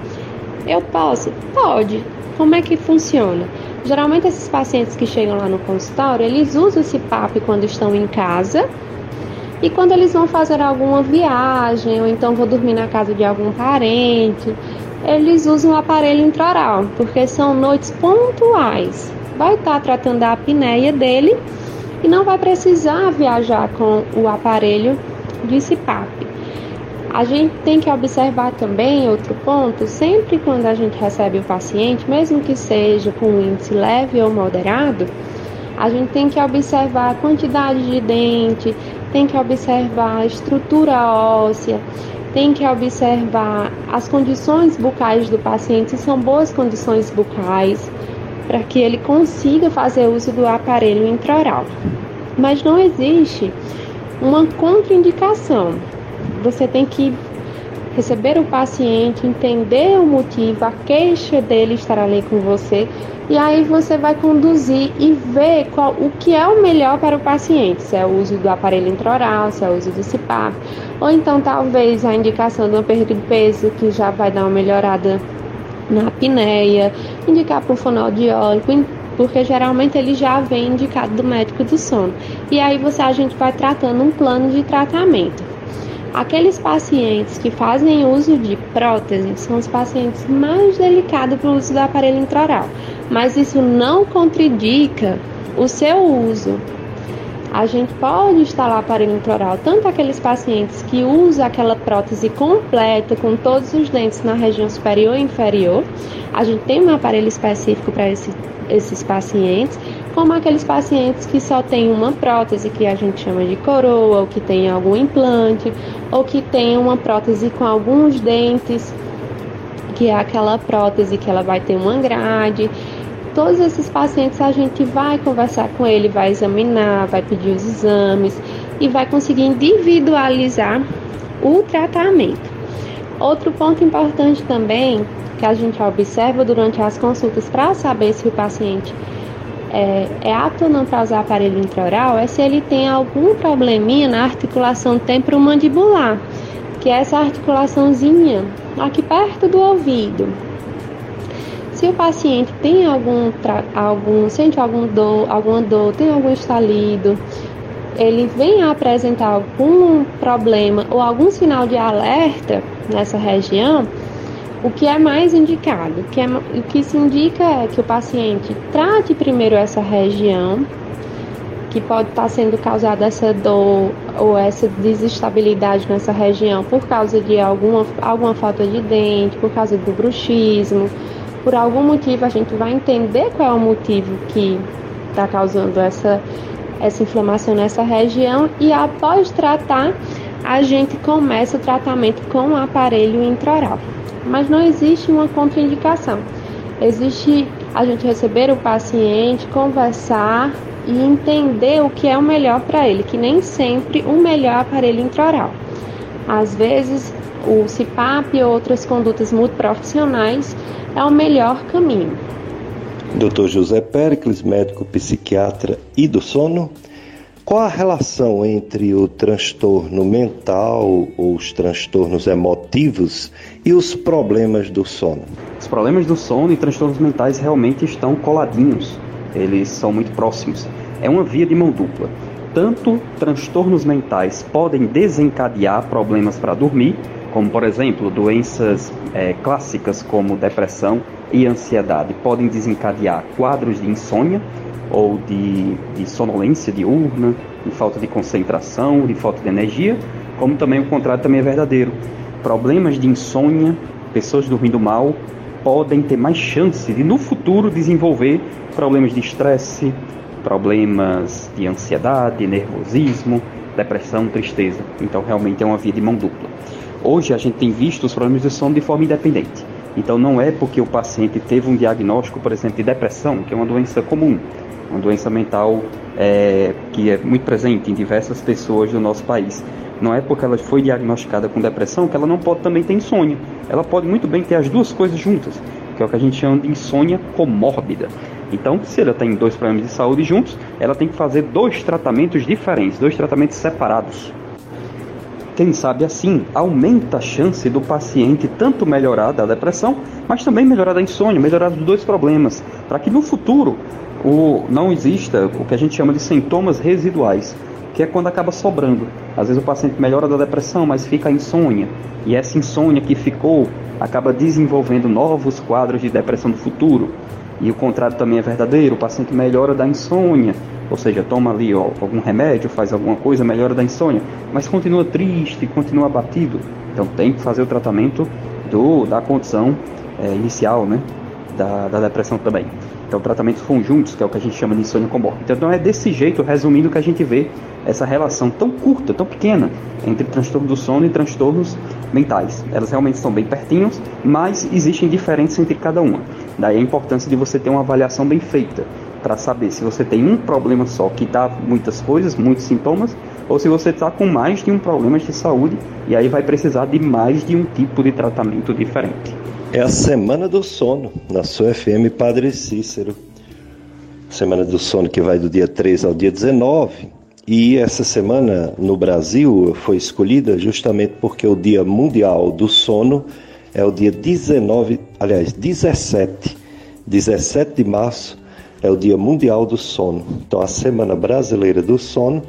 Eu posso? Pode. Como é que funciona? Geralmente esses pacientes que chegam lá no consultório, eles usam esse PAP quando estão em casa e quando eles vão fazer alguma viagem ou então vão dormir na casa de algum parente, eles usam o aparelho intraoral, porque são noites pontuais. Vai estar tratando da apneia dele e não vai precisar viajar com o aparelho de CPAP. A gente tem que observar também outro ponto, sempre quando a gente recebe o paciente, mesmo que seja com um índice leve ou moderado, a gente tem que observar a quantidade de dente, tem que observar a estrutura óssea, tem que observar as condições bucais do paciente, se são boas condições bucais, para que ele consiga fazer uso do aparelho intraoral. Mas não existe uma contraindicação você tem que receber o paciente, entender o motivo, a queixa dele estar ali com você, e aí você vai conduzir e ver qual, o que é o melhor para o paciente, se é o uso do aparelho intraoral, se é o uso do CPAP, ou então talvez a indicação de uma perda de peso que já vai dar uma melhorada na apneia, indicar para o fonoaudiólogo, porque geralmente ele já vem indicado do médico do sono. E aí você a gente vai tratando um plano de tratamento. Aqueles pacientes que fazem uso de prótese são os pacientes mais delicados para o uso do aparelho intraoral, mas isso não contraindica o seu uso. A gente pode instalar aparelho intraoral tanto aqueles pacientes que usam aquela prótese completa com todos os dentes na região superior e inferior. A gente tem um aparelho específico para esse, esses pacientes, como aqueles pacientes que só têm uma prótese que a gente chama de coroa, ou que tem algum implante, ou que tem uma prótese com alguns dentes, que é aquela prótese que ela vai ter uma grade. Todos esses pacientes a gente vai conversar com ele, vai examinar, vai pedir os exames e vai conseguir individualizar o tratamento. Outro ponto importante também que a gente observa durante as consultas para saber se o paciente é, é apto ou não para usar aparelho intraoral é se ele tem algum probleminha na articulação temporomandibular, que é essa articulaçãozinha aqui perto do ouvido. Se o paciente tem algum, algum sente algum dor, alguma dor, tem algum estalido, ele vem a apresentar algum problema ou algum sinal de alerta nessa região, o que é mais indicado? O que, é, o que se indica é que o paciente trate primeiro essa região, que pode estar sendo causada essa dor ou essa desestabilidade nessa região por causa de alguma, alguma falta de dente, por causa do bruxismo. Por algum motivo, a gente vai entender qual é o motivo que está causando essa, essa inflamação nessa região e após tratar, a gente começa o tratamento com o aparelho intraoral mas não existe uma contraindicação. Existe a gente receber o paciente, conversar e entender o que é o melhor para ele, que nem sempre o melhor aparelho intraoral. Às vezes, o CPAP e outras condutas multiprofissionais é o melhor caminho. Dr. José Pericles, médico psiquiatra e do sono, qual a relação entre o transtorno mental ou os transtornos emotivos e os problemas do sono? Os problemas do sono e transtornos mentais realmente estão coladinhos, eles são muito próximos. É uma via de mão dupla. Tanto transtornos mentais podem desencadear problemas para dormir, como por exemplo doenças é, clássicas como depressão e ansiedade, podem desencadear quadros de insônia ou de, de sonolência diurna, de falta de concentração, de falta de energia, como também o contrário também é verdadeiro. problemas de insônia, pessoas dormindo mal, podem ter mais chance de no futuro desenvolver problemas de estresse, problemas de ansiedade, nervosismo, depressão, tristeza. Então realmente é uma via de mão dupla. Hoje a gente tem visto os problemas de sono de forma independente. Então não é porque o paciente teve um diagnóstico, por exemplo, de depressão, que é uma doença comum, uma doença mental é, que é muito presente em diversas pessoas do nosso país. Não é porque ela foi diagnosticada com depressão que ela não pode também ter insônia. Ela pode muito bem ter as duas coisas juntas, que é o que a gente chama de insônia comórbida. Então, se ela tem dois problemas de saúde juntos, ela tem que fazer dois tratamentos diferentes, dois tratamentos separados. Quem sabe assim aumenta a chance do paciente tanto melhorar da depressão, mas também melhorar da insônia, melhorar dos dois problemas, para que no futuro o, não exista o que a gente chama de sintomas residuais, que é quando acaba sobrando. Às vezes o paciente melhora da depressão, mas fica a insônia, e essa insônia que ficou acaba desenvolvendo novos quadros de depressão no futuro. E o contrário também é verdadeiro, o paciente melhora da insônia, ou seja, toma ali ó, algum remédio, faz alguma coisa, melhora da insônia, mas continua triste, continua abatido. Então tem que fazer o tratamento do, da condição é, inicial, né? Da, da depressão também. Então tratamentos conjuntos, que é o que a gente chama de insônia comórbica. Então é desse jeito, resumindo, que a gente vê essa relação tão curta, tão pequena, entre transtorno do sono e transtornos mentais. Elas realmente estão bem pertinhos, mas existem diferenças entre cada uma. Daí a importância de você ter uma avaliação bem feita para saber se você tem um problema só que dá muitas coisas, muitos sintomas, ou se você está com mais de um problema de saúde e aí vai precisar de mais de um tipo de tratamento diferente. É a Semana do Sono, na sua FM Padre Cícero. Semana do Sono que vai do dia 3 ao dia 19. E essa semana no Brasil foi escolhida justamente porque o Dia Mundial do Sono é o dia 19, aliás, 17, 17 de março é o Dia Mundial do Sono. Então, a Semana Brasileira do Sono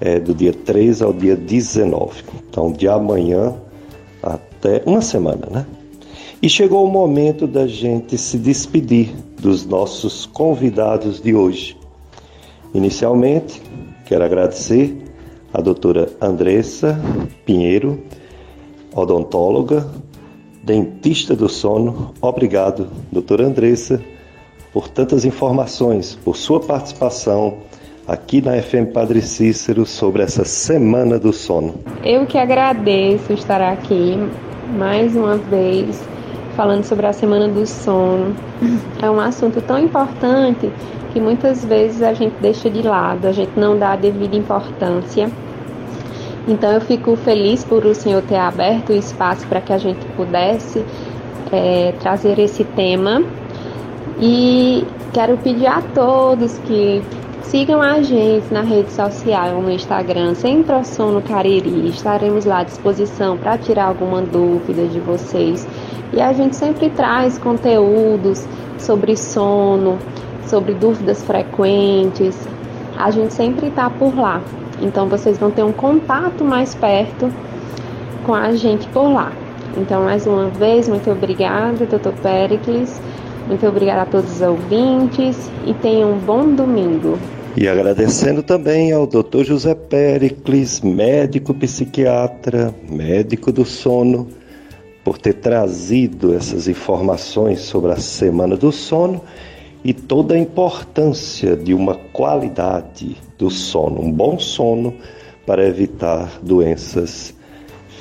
é do dia 3 ao dia 19. Então, de amanhã até uma semana, né? E chegou o momento da gente se despedir dos nossos convidados de hoje. Inicialmente, quero agradecer a doutora Andressa Pinheiro, odontóloga, dentista do sono. Obrigado, doutora Andressa por tantas informações, por sua participação aqui na FM Padre Cícero sobre essa Semana do Sono. Eu que agradeço estar aqui mais uma vez falando sobre a Semana do Sono. É um assunto tão importante que muitas vezes a gente deixa de lado, a gente não dá a devida importância. Então eu fico feliz por o senhor ter aberto o espaço para que a gente pudesse é, trazer esse tema e quero pedir a todos que sigam a gente na rede social, no Instagram, Sempre ao Sono Cariri. Estaremos lá à disposição para tirar alguma dúvida de vocês. E a gente sempre traz conteúdos sobre sono, sobre dúvidas frequentes. A gente sempre está por lá. Então vocês vão ter um contato mais perto com a gente por lá. Então, mais uma vez, muito obrigada, Dr. Pericles. Muito obrigada a todos os ouvintes e tenham um bom domingo. E agradecendo também ao Dr. José Pericles, médico psiquiatra, médico do sono, por ter trazido essas informações sobre a Semana do Sono e toda a importância de uma qualidade do sono, um bom sono para evitar doenças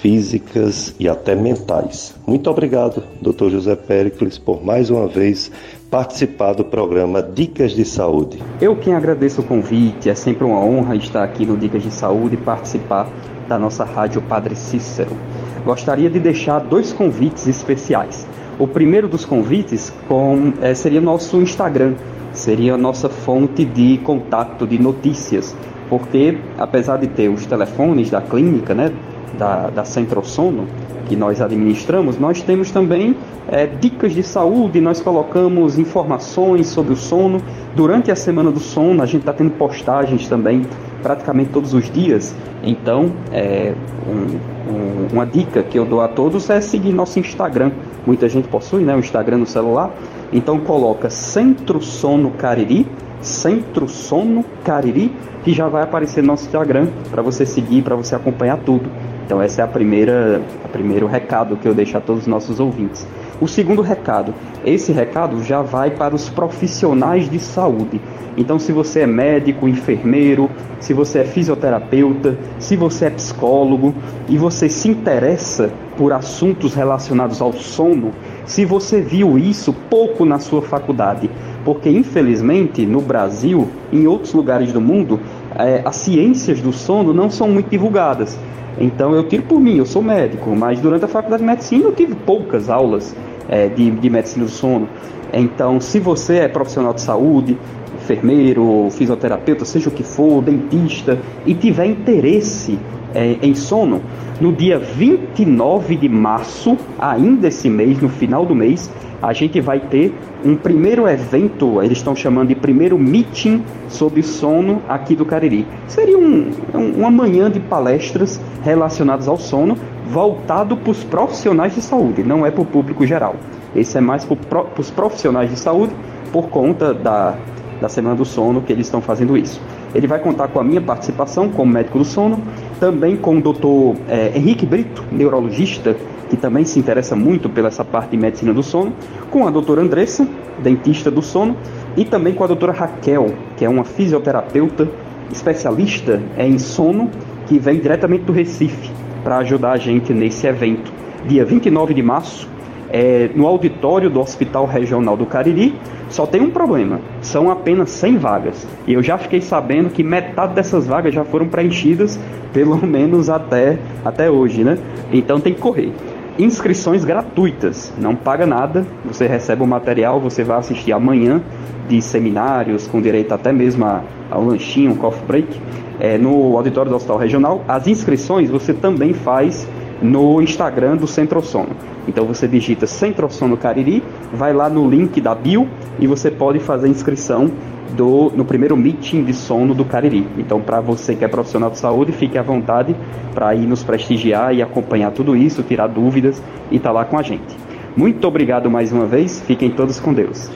físicas e até mentais. Muito obrigado, Dr. José Pericles, por mais uma vez participar do programa Dicas de Saúde. Eu quem agradeço o convite, é sempre uma honra estar aqui no Dicas de Saúde e participar da nossa rádio Padre Cícero. Gostaria de deixar dois convites especiais. O primeiro dos convites com, é, seria nosso Instagram, seria a nossa fonte de contato, de notícias, porque apesar de ter os telefones da clínica, né, da, da Centrosono, que nós administramos, nós temos também é, dicas de saúde, nós colocamos informações sobre o sono. Durante a semana do sono, a gente está tendo postagens também praticamente todos os dias. Então, é, um, um, uma dica que eu dou a todos é seguir nosso Instagram. Muita gente possui né, o Instagram no celular. Então, coloca Centro Sono Cariri, Centro Sono Cariri, que já vai aparecer no nosso Instagram para você seguir, para você acompanhar tudo Então essa é a primeira, a primeiro recado que eu deixo a todos os nossos ouvintes. O segundo recado, esse recado já vai para os profissionais de saúde. Então, se você é médico, enfermeiro, se você é fisioterapeuta, se você é psicólogo e você se interessa por assuntos relacionados ao sono, se você viu isso pouco na sua faculdade, porque infelizmente no Brasil, em outros lugares do mundo, é, as ciências do sono não são muito divulgadas. Então eu tiro por mim, eu sou médico, mas durante a faculdade de medicina eu tive poucas aulas é, de, de medicina do sono. Então, se você é profissional de saúde, enfermeiro, fisioterapeuta, seja o que for, dentista, e tiver interesse é, em sono, no dia 29 de março, ainda esse mês, no final do mês, a gente vai ter um primeiro evento, eles estão chamando de primeiro meeting sobre sono aqui do Cariri. Seria um, um, uma manhã de palestras relacionadas ao sono, voltado para os profissionais de saúde, não é para o público geral. Esse é mais para os profissionais de saúde, por conta da, da Semana do Sono que eles estão fazendo isso. Ele vai contar com a minha participação como médico do sono, também com o doutor é, Henrique Brito, neurologista, que também se interessa muito pela essa parte de medicina do sono, com a doutora Andressa, dentista do sono, e também com a doutora Raquel, que é uma fisioterapeuta especialista em sono, que vem diretamente do Recife para ajudar a gente nesse evento. Dia 29 de março, é, no auditório do Hospital Regional do Cariri, só tem um problema: são apenas 100 vagas. E eu já fiquei sabendo que metade dessas vagas já foram preenchidas, pelo <laughs> menos até, até hoje, né? Então tem que correr. Inscrições gratuitas, não paga nada, você recebe o material, você vai assistir amanhã de seminários, com direito até mesmo a, um lanchinho, um coffee break, é, no auditório do Hospital Regional. As inscrições você também faz no Instagram do Centro Sono. Então você digita Centro Sono Cariri, vai lá no link da bio e você pode fazer inscrição do, no primeiro meeting de sono do Cariri. Então, para você que é profissional de saúde, fique à vontade para ir nos prestigiar e acompanhar tudo isso, tirar dúvidas e estar tá lá com a gente. Muito obrigado mais uma vez, fiquem todos com Deus.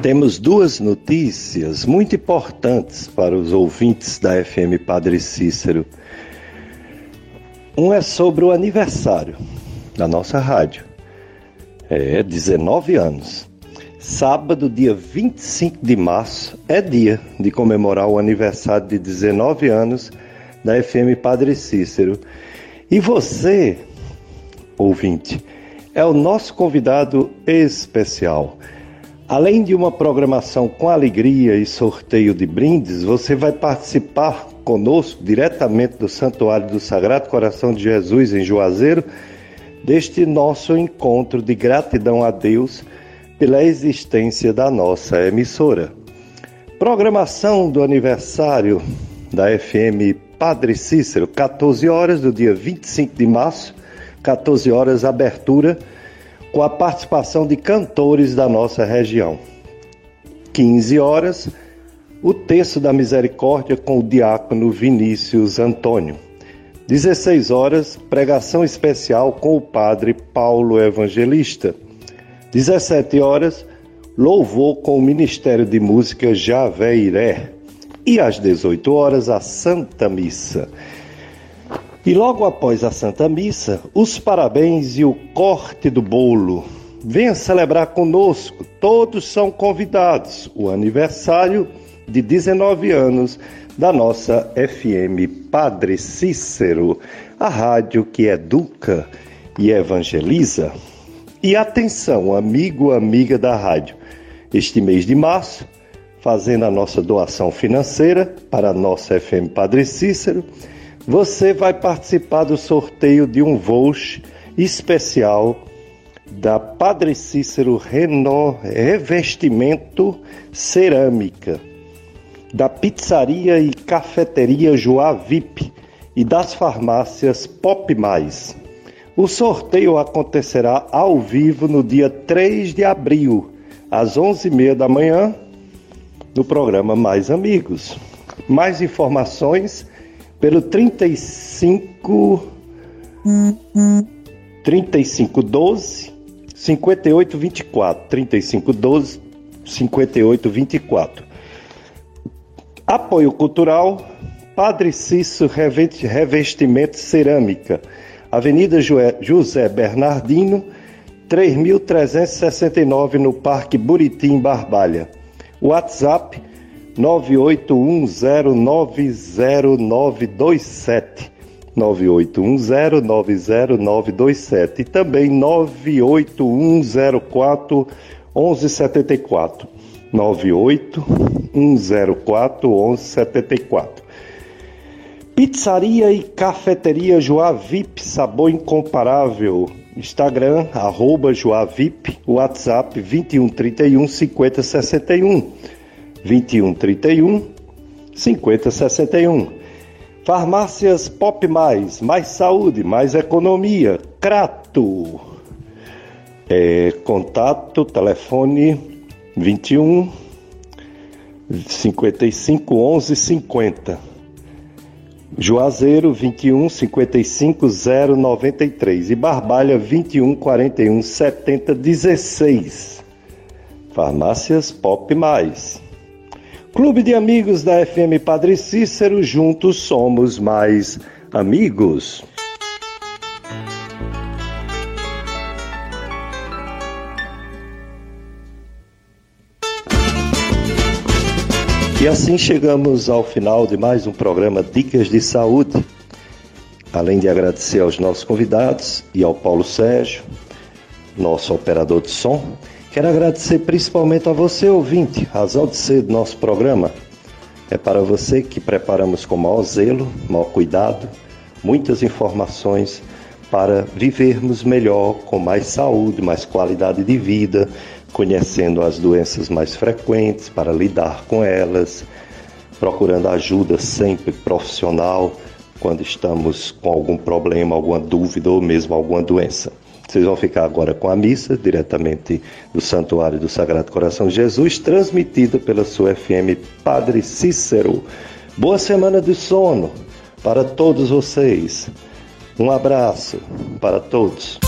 Temos duas notícias muito importantes para os ouvintes da FM Padre Cícero. Um é sobre o aniversário da nossa rádio. É 19 anos. Sábado, dia 25 de março, é dia de comemorar o aniversário de 19 anos da FM Padre Cícero. E você, ouvinte, é o nosso convidado especial. Além de uma programação com alegria e sorteio de brindes, você vai participar conosco diretamente do Santuário do Sagrado Coração de Jesus em Juazeiro deste nosso encontro de gratidão a Deus pela existência da nossa emissora. Programação do aniversário da FM Padre Cícero, 14 horas do dia 25 de março, 14 horas abertura com a participação de cantores da nossa região. 15 horas, o Terço da Misericórdia com o diácono Vinícius Antônio. 16 horas, pregação especial com o padre Paulo Evangelista. 17 horas, louvor com o Ministério de Música Javeiré. E às 18 horas, a Santa Missa. E logo após a Santa Missa, os parabéns e o corte do bolo. Venha celebrar conosco, todos são convidados. O aniversário de 19 anos da nossa FM Padre Cícero, a rádio que educa e evangeliza. E atenção, amigo, amiga da rádio, este mês de março, fazendo a nossa doação financeira para a nossa FM Padre Cícero, você vai participar do sorteio de um voucher especial da Padre Cícero Renó Revestimento Cerâmica, da Pizzaria e Cafeteria Joá VIP e das farmácias Pop Mais. O sorteio acontecerá ao vivo no dia 3 de abril, às 11h30 da manhã, no programa Mais Amigos. Mais informações pelo 35 3512 5824 3512 5824 Apoio Cultural Padre Cício Revestimento Cerâmica Avenida José Bernardino, 3369 no Parque Buritim, Barbalha. WhatsApp 981090927. 981090927 e também 98104 1174. 98104 1174. Pizzaria e Cafeteria Joá VIP, sabor incomparável. Instagram, arroba Joá VIP, WhatsApp 2131 5061. 2131 5061. Farmácias Pop Mais, mais saúde, mais economia. Crato. É, contato, telefone 21 55 11 50. Juazeiro 21 55 093 e Barbalha 21 41 70 16. Farmácias Pop Mais. Clube de Amigos da FM Padre Cícero, juntos somos mais amigos. E assim chegamos ao final de mais um programa Dicas de Saúde. Além de agradecer aos nossos convidados e ao Paulo Sérgio, nosso operador de som, quero agradecer principalmente a você, ouvinte, razão de ser do nosso programa. É para você que preparamos com maior zelo, maior cuidado, muitas informações para vivermos melhor, com mais saúde, mais qualidade de vida, conhecendo as doenças mais frequentes para lidar com elas, procurando ajuda sempre profissional quando estamos com algum problema, alguma dúvida ou mesmo alguma doença. Vocês vão ficar agora com a missa diretamente do Santuário do Sagrado Coração de Jesus, transmitida pela sua FM Padre Cícero. Boa semana de sono para todos vocês. Um abraço para todos.